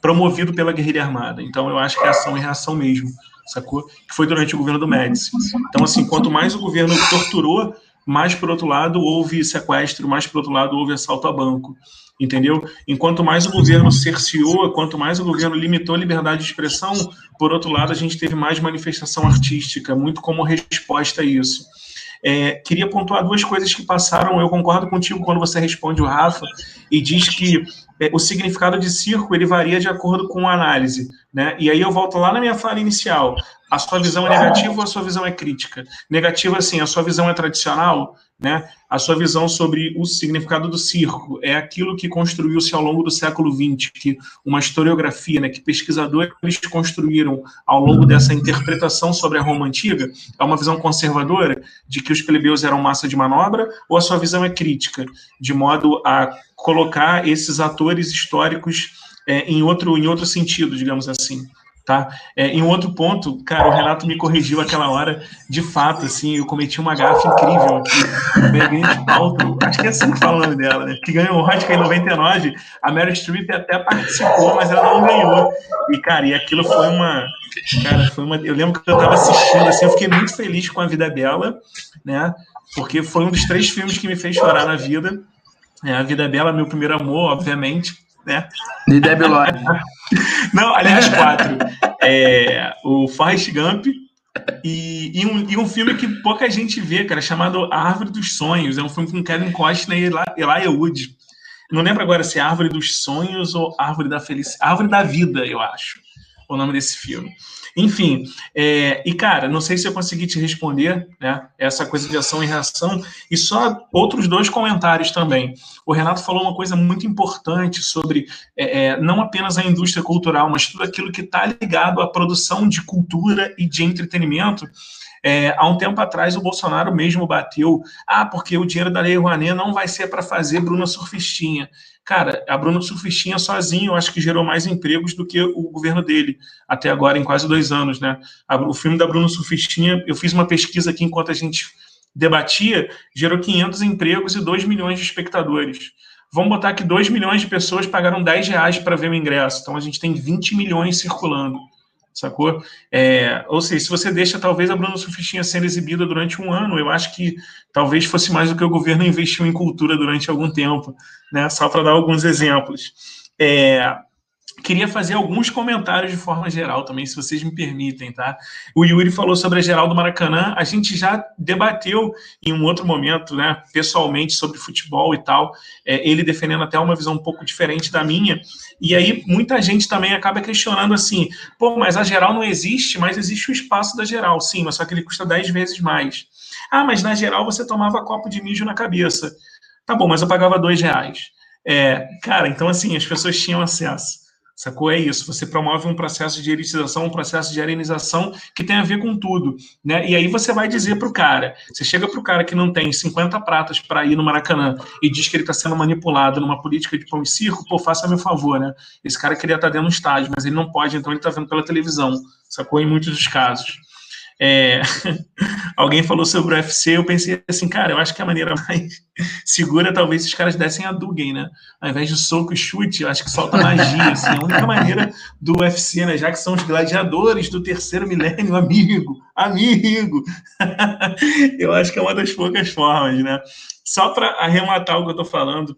promovido pela guerrilha armada. Então, eu acho que é ação e reação mesmo, sacou? Que foi durante o governo do Médici. Então, assim, quanto mais o governo torturou, mais, por outro lado, houve sequestro, mais, por outro lado, houve assalto a banco, entendeu? Enquanto mais o governo cerceou, quanto mais o governo limitou a liberdade de expressão, por outro lado, a gente teve mais manifestação artística, muito como resposta a isso. É, queria pontuar duas coisas que passaram. Eu concordo contigo quando você responde o Rafa e diz que o significado de circo ele varia de acordo com a análise, né? E aí eu volto lá na minha fala inicial. A sua visão é negativa ou a sua visão é crítica? Negativa, assim, a sua visão é tradicional, né? A sua visão sobre o significado do circo é aquilo que construiu-se ao longo do século XX, que uma historiografia, né, que pesquisadores construíram ao longo dessa interpretação sobre a Roma antiga, é uma visão conservadora de que os plebeus eram massa de manobra, ou a sua visão é crítica, de modo a colocar esses atores históricos é, em outro em outro sentido, digamos assim tá? É, em outro ponto, cara, o Renato me corrigiu aquela hora, de fato, assim, eu cometi uma gafe incrível aqui, Bergante Paltrow, acho que é assim que fala o nome dela, né? Que ganhou o Oscar em 99, a Meryl Streep até participou, mas ela não ganhou. E, cara, e aquilo foi uma, cara, foi uma, eu lembro que eu tava assistindo, assim, eu fiquei muito feliz com A Vida Bela, né? Porque foi um dos três filmes que me fez chorar na vida. É, a Vida Bela, meu primeiro amor, obviamente, né? De Debbie Lloyd. Não, aliás, quatro. É, o Forrest Gump e, e, um, e um filme que pouca gente vê, cara, chamado A Árvore dos Sonhos. É um filme com Kevin Costner e Elijah Wood. Não lembro agora se é Árvore dos Sonhos ou Árvore da Felicidade. Árvore da Vida, eu acho, o nome desse filme. Enfim, é, e cara, não sei se eu consegui te responder, né? Essa coisa de ação e reação, e só outros dois comentários também. O Renato falou uma coisa muito importante sobre é, é, não apenas a indústria cultural, mas tudo aquilo que está ligado à produção de cultura e de entretenimento. É, há um tempo atrás, o Bolsonaro mesmo bateu, ah, porque o dinheiro da Lei Rouanet não vai ser para fazer Bruna Surfistinha. Cara, a Bruna Surfistinha sozinho, eu acho que gerou mais empregos do que o governo dele, até agora, em quase dois anos, né? O filme da Bruna Surfistinha, eu fiz uma pesquisa aqui enquanto a gente debatia, gerou 500 empregos e 2 milhões de espectadores. Vamos botar que 2 milhões de pessoas pagaram 10 reais para ver o ingresso. Então a gente tem 20 milhões circulando sacou? É, ou seja, se você deixa talvez a Bruna Surfistinha sendo exibida durante um ano, eu acho que talvez fosse mais do que o governo investiu em cultura durante algum tempo, né? Só para dar alguns exemplos. É, queria fazer alguns comentários de forma geral também, se vocês me permitem, tá? O Yuri falou sobre a geral do Maracanã, a gente já debateu em um outro momento, né, pessoalmente, sobre futebol e tal, é, ele defendendo até uma visão um pouco diferente da minha, e aí muita gente também acaba questionando assim, pô, mas a geral não existe, mas existe o espaço da geral, sim, mas só que ele custa 10 vezes mais. Ah, mas na geral você tomava copo de mijo na cabeça. Tá bom, mas eu pagava dois reais. É, cara, então assim, as pessoas tinham acesso. Sacou? É isso. Você promove um processo de elitização, um processo de arenização que tem a ver com tudo. Né? E aí você vai dizer para o cara: você chega para o cara que não tem 50 pratas para ir no Maracanã e diz que ele está sendo manipulado numa política de pão e circo, pô, faça meu favor, né? Esse cara queria estar tá dentro do estádio, mas ele não pode, então ele está vendo pela televisão. Sacou? Em muitos dos casos. É, alguém falou sobre o UFC, eu pensei assim, cara, eu acho que a maneira mais segura talvez se os caras dessem a Dugan, né? Ao invés de soco e chute, eu acho que solta magia, assim, a única maneira do UFC, né? Já que são os gladiadores do terceiro milênio, amigo, amigo. eu acho que é uma das poucas formas, né? Só para arrematar o que eu tô falando,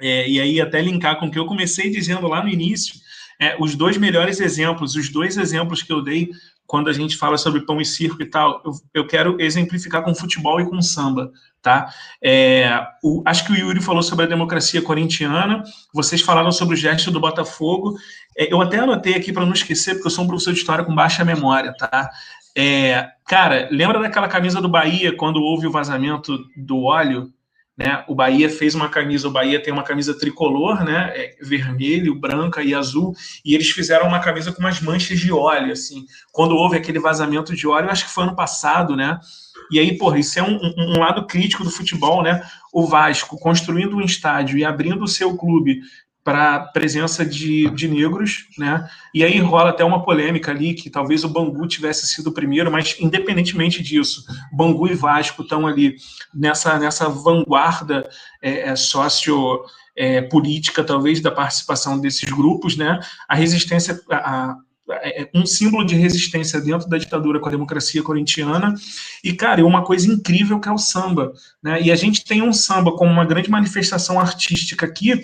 é, e aí até linkar com o que eu comecei dizendo lá no início, é, os dois melhores exemplos, os dois exemplos que eu dei quando a gente fala sobre pão e circo e tal, eu, eu quero exemplificar com futebol e com samba, tá? É, o, acho que o Yuri falou sobre a democracia corintiana, vocês falaram sobre o gesto do Botafogo, é, eu até anotei aqui para não esquecer, porque eu sou um professor de história com baixa memória, tá? É, cara, lembra daquela camisa do Bahia quando houve o vazamento do óleo? Né? O Bahia fez uma camisa, o Bahia tem uma camisa tricolor, né? É, vermelho, branca e azul, e eles fizeram uma camisa com umas manchas de óleo, assim. Quando houve aquele vazamento de óleo, acho que foi ano passado, né? E aí, porra, isso é um, um, lado crítico do futebol, né? O Vasco construindo um estádio e abrindo o seu clube para presença de, de negros, né? E aí rola até uma polêmica ali que talvez o Bangu tivesse sido o primeiro, mas independentemente disso, Bangu e Vasco estão ali nessa nessa vanguarda é, é é, política talvez da participação desses grupos, né? A resistência a, é, um símbolo de resistência dentro da ditadura com a democracia corintiana. E, cara, uma coisa incrível que é o samba. Né? E a gente tem um samba como uma grande manifestação artística aqui,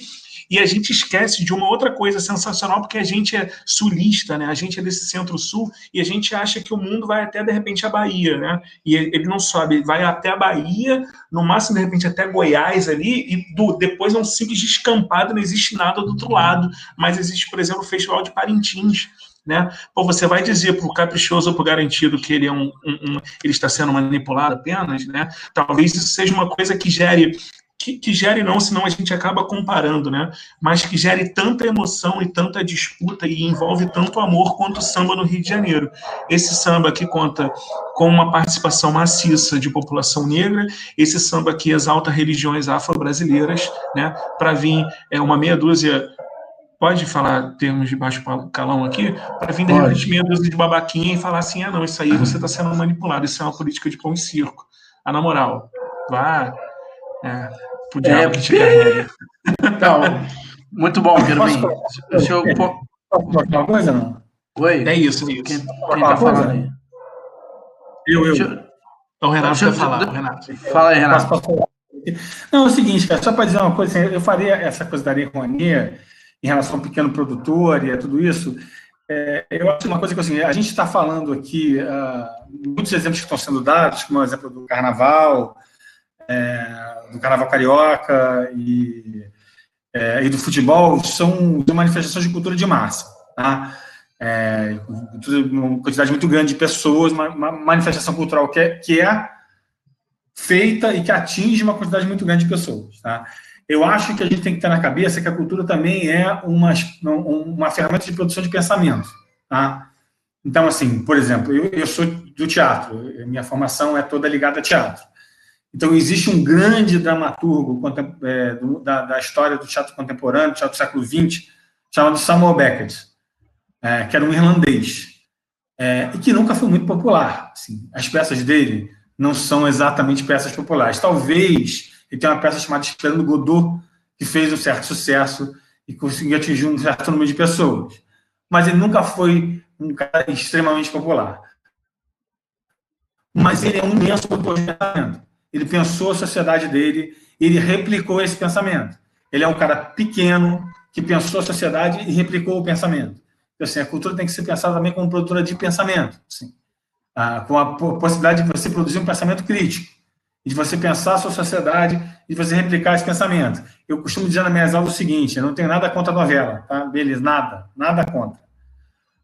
e a gente esquece de uma outra coisa sensacional, porque a gente é sulista, né? A gente é desse centro-sul e a gente acha que o mundo vai até, de repente, a Bahia, né? E ele não sobe, ele vai até a Bahia, no máximo, de repente, até Goiás ali, e do, depois é um simples descampado, não existe nada do outro lado. Mas existe, por exemplo, o Festival de Parintins, né? Pô, você vai dizer para o caprichoso ou para o garantido que ele é um, um, um, ele está sendo manipulado apenas, né? Talvez isso seja uma coisa que gere que, que, gere não, senão a gente acaba comparando, né? Mas que gere tanta emoção e tanta disputa e envolve tanto amor quanto o samba no Rio de Janeiro. Esse samba que conta com uma participação maciça de população negra, esse samba que exalta religiões afro-brasileiras, né? Para vir é, uma meia dúzia pode falar termos de baixo calão aqui, para vir de repente meia dúzia de babaquinha e falar assim, ah não, isso aí você está sendo manipulado, isso é uma política de pão e circo. Ah, na moral, vá é, pro diabo é, que te carrega. Então, muito bom, Querubim. Deixa eu... Posso falar uma coisa, não? Oi? É isso, é isso. Quem, quem tá falando aí? Eu, eu. Deixa... Então, o Renato quer falar. Renato. Fala aí, Renato. Não, é o seguinte, cara, só para dizer uma coisa, assim, eu faria essa coisa da Lei em relação ao pequeno produtor e a tudo isso, é, eu acho uma coisa que assim, a gente está falando aqui, uh, muitos exemplos que estão sendo dados, como o exemplo do carnaval, é, do carnaval carioca e, é, e do futebol são manifestações de cultura de massa. Tá? É, uma quantidade muito grande de pessoas, uma, uma manifestação cultural que é, que é, feita e que atinge uma quantidade muito grande de pessoas. Tá? Eu acho que a gente tem que ter na cabeça que a cultura também é uma, uma ferramenta de produção de pensamento. Tá? Então, assim, por exemplo, eu, eu sou do teatro. Minha formação é toda ligada a teatro. Então, existe um grande dramaturgo é, do, da, da, história do teatro contemporâneo, do teatro do século XX, chamado Samuel Beckett, é, que era um irlandês, é, e que nunca foi muito popular. Assim, as peças dele não são exatamente peças populares. Talvez ele tenha uma peça chamada Esperando Godot, que fez um certo sucesso e conseguiu atingir um certo número de pessoas. Mas ele nunca foi um cara extremamente popular. Mas ele é um imenso pensamento. Ele pensou a sociedade dele, ele replicou esse pensamento. Ele é um cara pequeno que pensou a sociedade e replicou o pensamento. Então, assim, a cultura tem que ser pensada também como produtora de pensamento, assim, ah, com a possibilidade de você produzir um pensamento crítico, de você pensar a sua sociedade e você replicar esse pensamento. Eu costumo dizer nas minhas aulas o seguinte: eu não tenho nada contra a novela, tá? Beleza, nada, nada contra.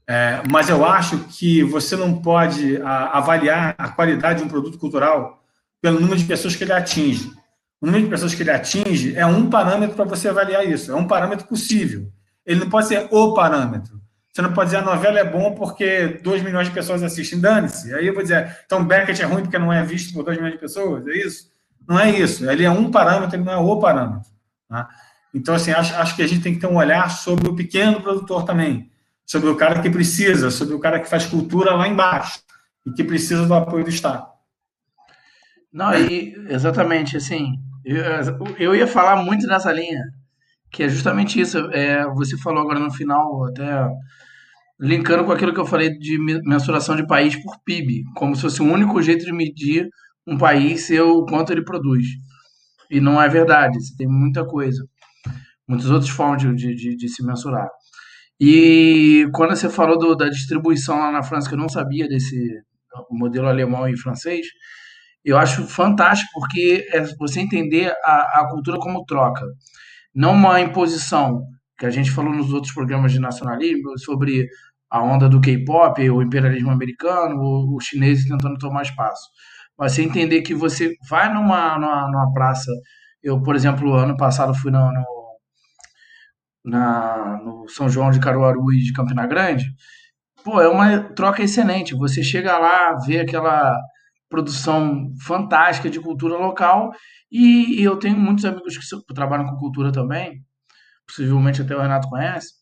É, mas eu acho que você não pode a, avaliar a qualidade de um produto cultural pelo número de pessoas que ele atinge. O número de pessoas que ele atinge é um parâmetro para você avaliar isso, é um parâmetro possível. Ele não pode ser o parâmetro. Você não pode dizer a novela é bom porque 2 milhões de pessoas assistem, dane-se. Aí eu vou dizer, então Beckett é ruim porque não é visto por 2 milhões de pessoas, é isso? Não é isso. Ele é um parâmetro, ele não é o parâmetro. Tá? Então, assim, acho, acho que a gente tem que ter um olhar sobre o pequeno produtor também, sobre o cara que precisa, sobre o cara que faz cultura lá embaixo e que precisa do apoio do Estado. Não, e exatamente, assim, eu, eu ia falar muito nessa linha, que é justamente isso. É, você falou agora no final, até linkando com aquilo que eu falei de mensuração de país por PIB, como se fosse o único jeito de medir um país ser o quanto ele produz. E não é verdade, tem muita coisa, muitas outras formas de, de, de se mensurar. E quando você falou do, da distribuição lá na França, que eu não sabia desse modelo alemão e francês, eu acho fantástico porque é você entender a, a cultura como troca não uma imposição, que a gente falou nos outros programas de nacionalismo, sobre a onda do K-pop, o imperialismo americano, os chineses tentando tomar espaço. Mas você entender que você vai numa, numa, numa praça. Eu, por exemplo, ano passado fui no, no, na, no São João de Caruaru e de Campina Grande. Pô, é uma troca excelente. Você chega lá, vê aquela produção fantástica de cultura local e, eu tenho muitos amigos que trabalham com cultura também, possivelmente até o Renato conhece,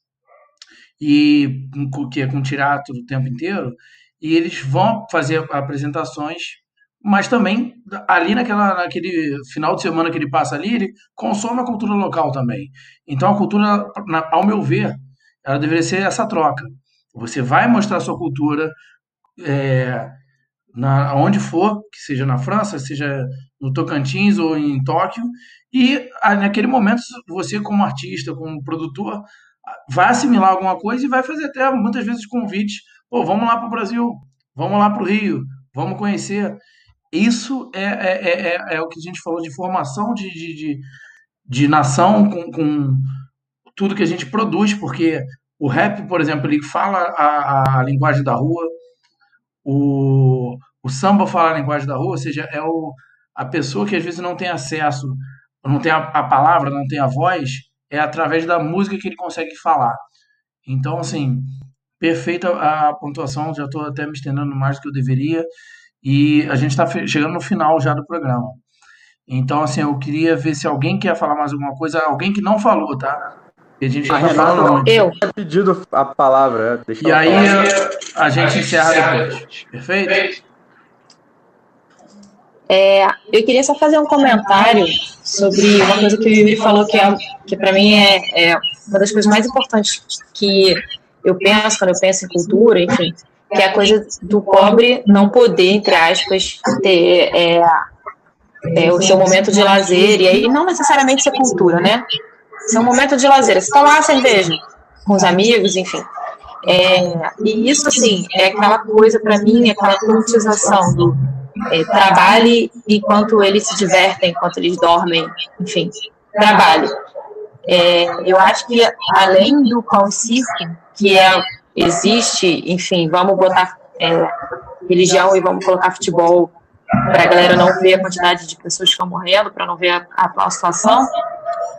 e que é com teatro o tempo inteiro, e eles vão fazer apresentações, mas também ali naquela, naquele final de semana que ele passa ali, ele consome a cultura local também. Então a cultura, ao meu ver, ela deveria ser essa troca. Você vai mostrar a sua cultura, é, na, onde for, que seja na França, seja no Tocantins ou em Tóquio, e naquele momento você, como artista, como produtor, vai assimilar alguma coisa e vai fazer até muitas vezes convites: pô, vamos lá para o Brasil, vamos lá para o Rio, vamos conhecer. Isso é, é, é, é, é o que a gente falou de formação de, de, de, de nação com, com tudo que a gente produz, porque o rap, por exemplo, ele fala a, a linguagem da rua, o, o samba fala a linguagem da rua, ou seja, é o, a pessoa que às vezes não tem acesso, não tem a, a palavra, não tem a voz, é através da música que ele consegue falar. Então, assim, perfeita a pontuação, já estou até me estendendo mais do que eu deveria, e a gente está chegando no final já do programa. Então, assim, eu queria ver se alguém quer falar mais alguma coisa, alguém que não falou, tá? A gente já está falando muito. Eu. pedido a palavra. É, e aí a gente encerra depois. Perfeito? É, eu queria só fazer um comentário sobre uma coisa que o Yuri falou que, é, que para mim é, é, uma das coisas mais importantes que eu penso quando eu penso em cultura, enfim, que é a coisa do pobre não poder, entre aspas, ter é, é, o seu momento de lazer, e aí não necessariamente ser cultura, né? Ser um momento de lazer. Você está lá, cerveja, com os amigos, enfim. É, e isso, assim, é aquela coisa, para mim, é aquela politização do é, trabalhe enquanto eles se divertem, enquanto eles dormem, enfim, trabalhe. É, eu acho que além do pão circo, que é, existe, enfim, vamos botar é, religião e vamos colocar futebol para a galera não ver a quantidade de pessoas que estão morrendo, para não ver a, a atual situação.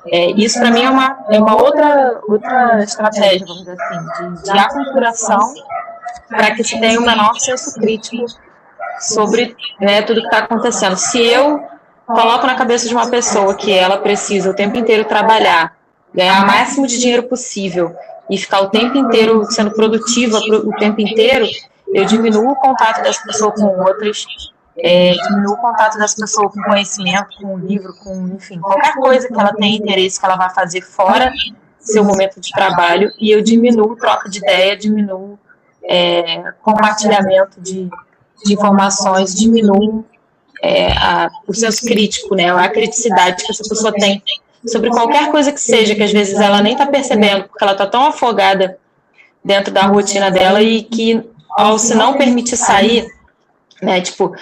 É, isso para mim é uma, é uma outra, outra estratégia, vamos dizer assim, de, de aculturação para que se tenha um menor senso crítico sobre né, tudo que está acontecendo. Se eu coloco na cabeça de uma pessoa que ela precisa o tempo inteiro trabalhar, ganhar o máximo de dinheiro possível e ficar o tempo inteiro sendo produtiva o tempo inteiro, eu diminuo o contato dessa pessoa com outras, é, diminuo o contato dessa pessoa com conhecimento, com livro, com, enfim, qualquer coisa que ela tenha interesse que ela vai fazer fora seu momento de trabalho, e eu diminuo troca de ideia, diminuo é, compartilhamento de, de informações, diminuo é, a, o senso crítico, né, a criticidade que essa pessoa tem sobre qualquer coisa que seja, que às vezes ela nem está percebendo, porque ela está tão afogada dentro da rotina dela e que ao se não permitir sair, né, tipo,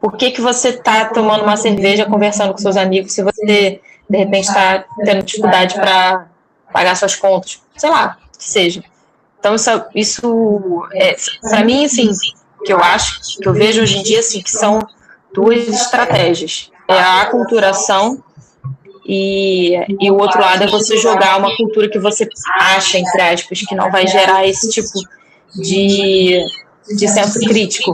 por que, que você está tomando uma cerveja conversando com seus amigos se você de repente está tendo dificuldade para pagar suas contas, sei lá, que seja. Então isso, isso é, para mim assim, que eu acho, que eu vejo hoje em dia assim, que são duas estratégias. É a aculturação e, e o outro lado é você jogar uma cultura que você acha, entre aspas, que não vai gerar esse tipo de, de senso crítico.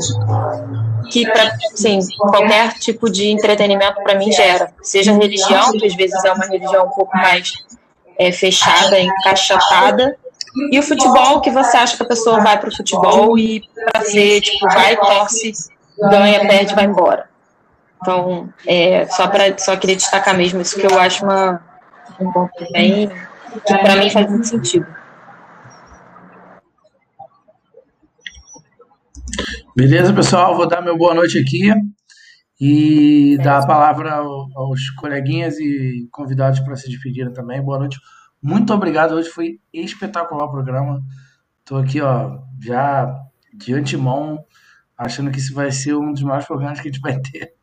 Que, pra, sim, qualquer tipo de entretenimento para mim gera. Seja religião, que às vezes é uma religião um pouco mais é, fechada, encaixotada, e o futebol, que você acha que a pessoa vai para o futebol e para ser, tipo, vai, torce, ganha, perde, vai embora. Então, é, só, para só queria destacar mesmo isso que eu acho uma, um ponto bem, que para mim faz muito sentido. Beleza, pessoal? Vou dar meu boa noite aqui e dar a palavra aos coleguinhas e convidados para se despedirem também. Boa noite. Muito obrigado. Hoje foi espetacular o programa. Estou aqui, ó, já de antemão, achando que isso vai ser um dos maiores programas que a gente vai ter.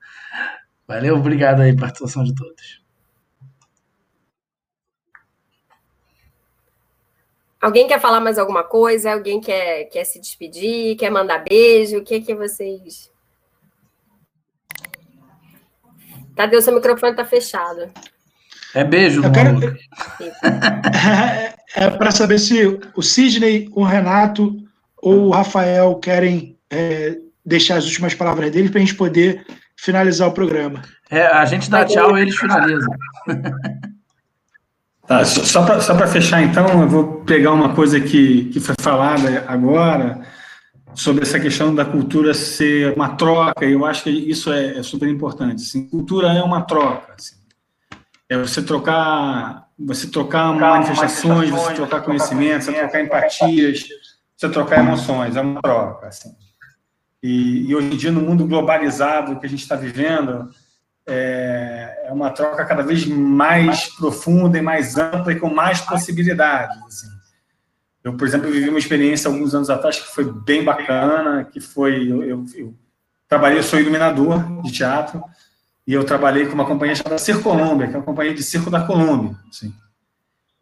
Valeu, obrigado aí, participação de todos. Alguém quer falar mais alguma coisa? Alguém quer, quer se despedir? Quer mandar beijo? O que que vocês. Tadeu, seu microfone está fechado. É beijo, Eu quero... É, é para saber se o Sidney, o Renato ou o Rafael querem é, deixar as últimas palavras deles para a gente poder finalizar o programa. É, a gente dá tchau e eles finalizam. Tá, só para fechar, então, eu vou pegar uma coisa que, que foi falada agora sobre essa questão da cultura ser uma troca, e eu acho que isso é, é super importante. Assim, cultura é uma troca. Assim. É você trocar, você trocar manifestações, você trocar conhecimentos, você trocar empatias, você trocar emoções, é uma troca. Assim. E, e, hoje em dia, no mundo globalizado que a gente está vivendo, é, é, uma troca cada vez mais profunda e mais ampla e com mais possibilidades. Assim. Eu, por exemplo, vivi uma experiência alguns anos atrás que foi bem bacana, que foi, eu, eu, eu trabalhei, eu sou iluminador de teatro, e eu trabalhei com uma companhia chamada Circo Colômbia, que é uma companhia de circo da Colômbia. Assim.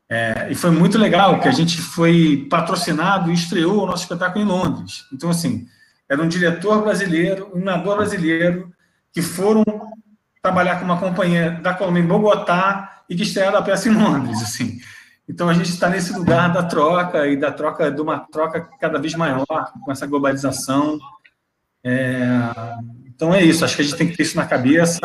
É, e foi muito legal que a gente foi patrocinado e estreou o nosso espetáculo em Londres. Então, assim, era um diretor brasileiro, um nadador brasileiro, que foram trabalhar com uma companhia da Colômbia em Bogotá e que estrearam a peça em Londres, assim. Então a gente está nesse lugar da troca e da troca de uma troca cada vez maior com essa globalização. É... Então é isso. Acho que a gente tem que ter isso na cabeça.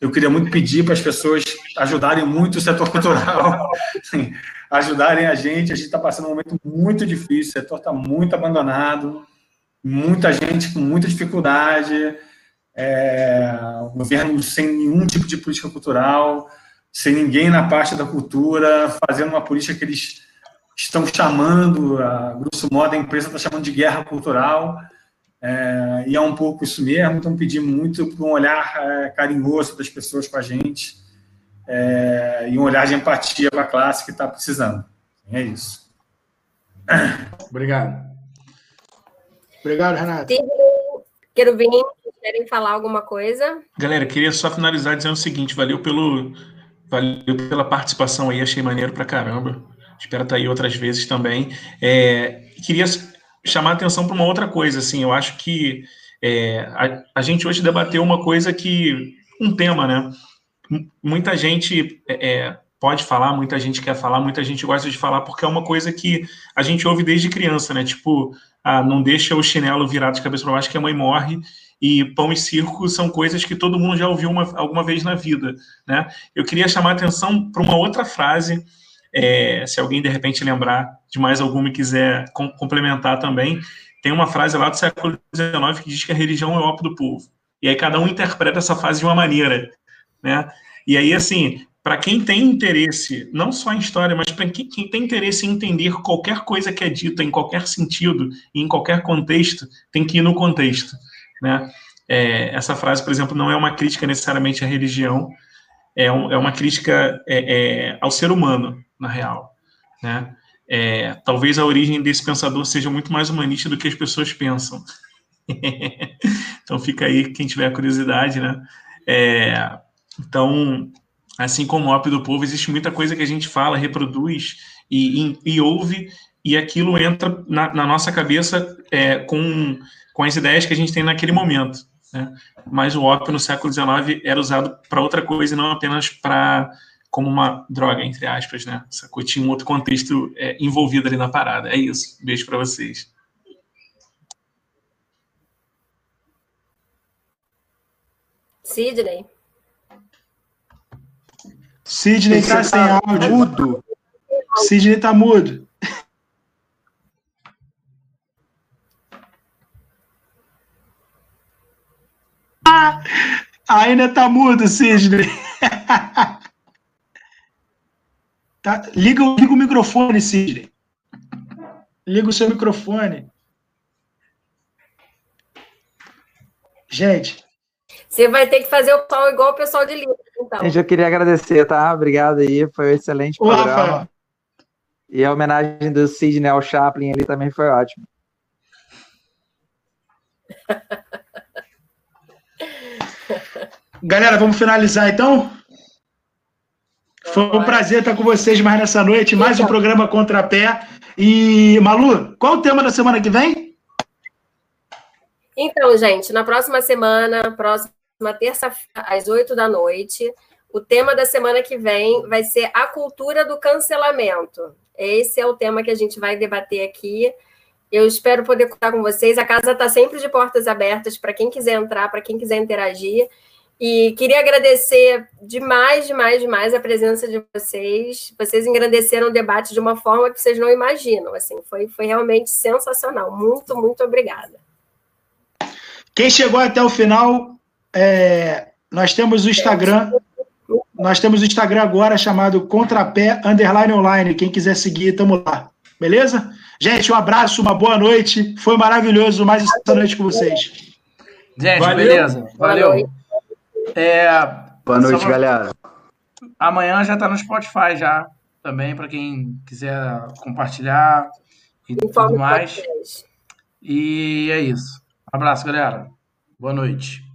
Eu queria muito pedir para as pessoas ajudarem muito o setor cultural, assim, ajudarem a gente. A gente está passando um momento muito difícil. O setor está muito abandonado muita gente com muita dificuldade, é, o governo sem nenhum tipo de política cultural, sem ninguém na parte da cultura, fazendo uma política que eles estão chamando, a grosso modo, a empresa está chamando de guerra cultural, é, e é um pouco isso mesmo, então pedir muito por um olhar é, carinhoso das pessoas com a gente, é, e um olhar de empatia para a classe que está precisando. É isso. Obrigado. Obrigado, Renato. Querubim, querem falar alguma coisa? Galera, queria só finalizar dizendo o seguinte: valeu pelo valeu pela participação aí, achei maneiro pra caramba. Espero estar aí outras vezes também. É, queria chamar a atenção para uma outra coisa, assim, eu acho que é, a, a, gente hoje debateu uma coisa que, um tema, né? Muita gente é, é, pode falar, muita gente quer falar, muita gente gosta de falar, porque é uma coisa que a gente ouve desde criança, né? Tipo, ah, não deixa o chinelo virado de cabeça para baixo que a mãe morre. E pão e circo são coisas que todo mundo já ouviu uma, alguma vez na vida, né? Eu queria chamar a atenção para uma outra frase, é, se alguém de repente lembrar de mais alguma e quiser com, complementar também, tem uma frase lá do século XIX que diz que a religião é o ópio do povo. E aí cada um interpreta essa frase de uma maneira, né? E aí, assim, para quem tem interesse, não só em história, mas para quem, quem, tem interesse em entender qualquer coisa que é dita em qualquer sentido e em qualquer contexto, tem que ir no contexto, né? É, essa frase, por exemplo, não é uma crítica necessariamente à religião, é, um, é uma crítica é, é, ao ser humano, na real, né? É, talvez a origem desse pensador seja muito mais humanista do que as pessoas pensam. então fica aí quem tiver curiosidade, né? É, então, assim como o ópio do povo, existe muita coisa que a gente fala, reproduz e, e, e ouve, e aquilo entra na, na nossa cabeça com, com as ideias que a gente tem naquele momento. Né? Mas o ópio no século XIX era usado para outra coisa e não apenas para como uma droga, entre aspas, né? Sacou? Tinha um outro contexto é, envolvido ali na parada. É isso. Beijo para vocês. Sidney. Sidney tá sem áudio. Sidney tá mudo. Ainda tá mudo, Sidney. tá, liga, liga o microfone, Sidney. Liga o seu microfone. Gente, você vai ter que fazer o pau igual o pessoal de Libras, então. Gente, eu queria agradecer, tá? Obrigado aí, foi um excelente programa. E a homenagem do Sidney ao Chaplin ali também foi ótima. Galera, vamos finalizar então? Foi um prazer estar com vocês mais nessa noite, mais um programa Contrapé. E, Malu, qual o tema da semana que vem? Então, gente, na próxima semana, próxima terça-feira, às 8 da noite. O tema da semana que vem vai ser a cultura do cancelamento. Esse é o tema que a gente vai debater aqui. Eu espero poder contar com vocês. A casa está sempre de portas abertas para quem quiser entrar, para quem quiser interagir. E queria agradecer demais, demais, demais a presença de vocês. Vocês engrandeceram o debate de uma forma que vocês não imaginam. Assim, foi, foi realmente sensacional. Muito, muito obrigada. Quem chegou até o final, é, nós temos o Instagram. Nós temos o Instagram agora chamado Contrapé Underline Online. Quem quiser seguir, estamos lá. Beleza? Gente, um abraço, uma boa noite. Foi maravilhoso mais essa noite com vocês. Gente, Valeu. beleza. Valeu. É, boa noite, pra... galera. Amanhã já está no Spotify já, também, para quem quiser compartilhar e tudo mais. E é isso. Um abraço, galera. Boa noite.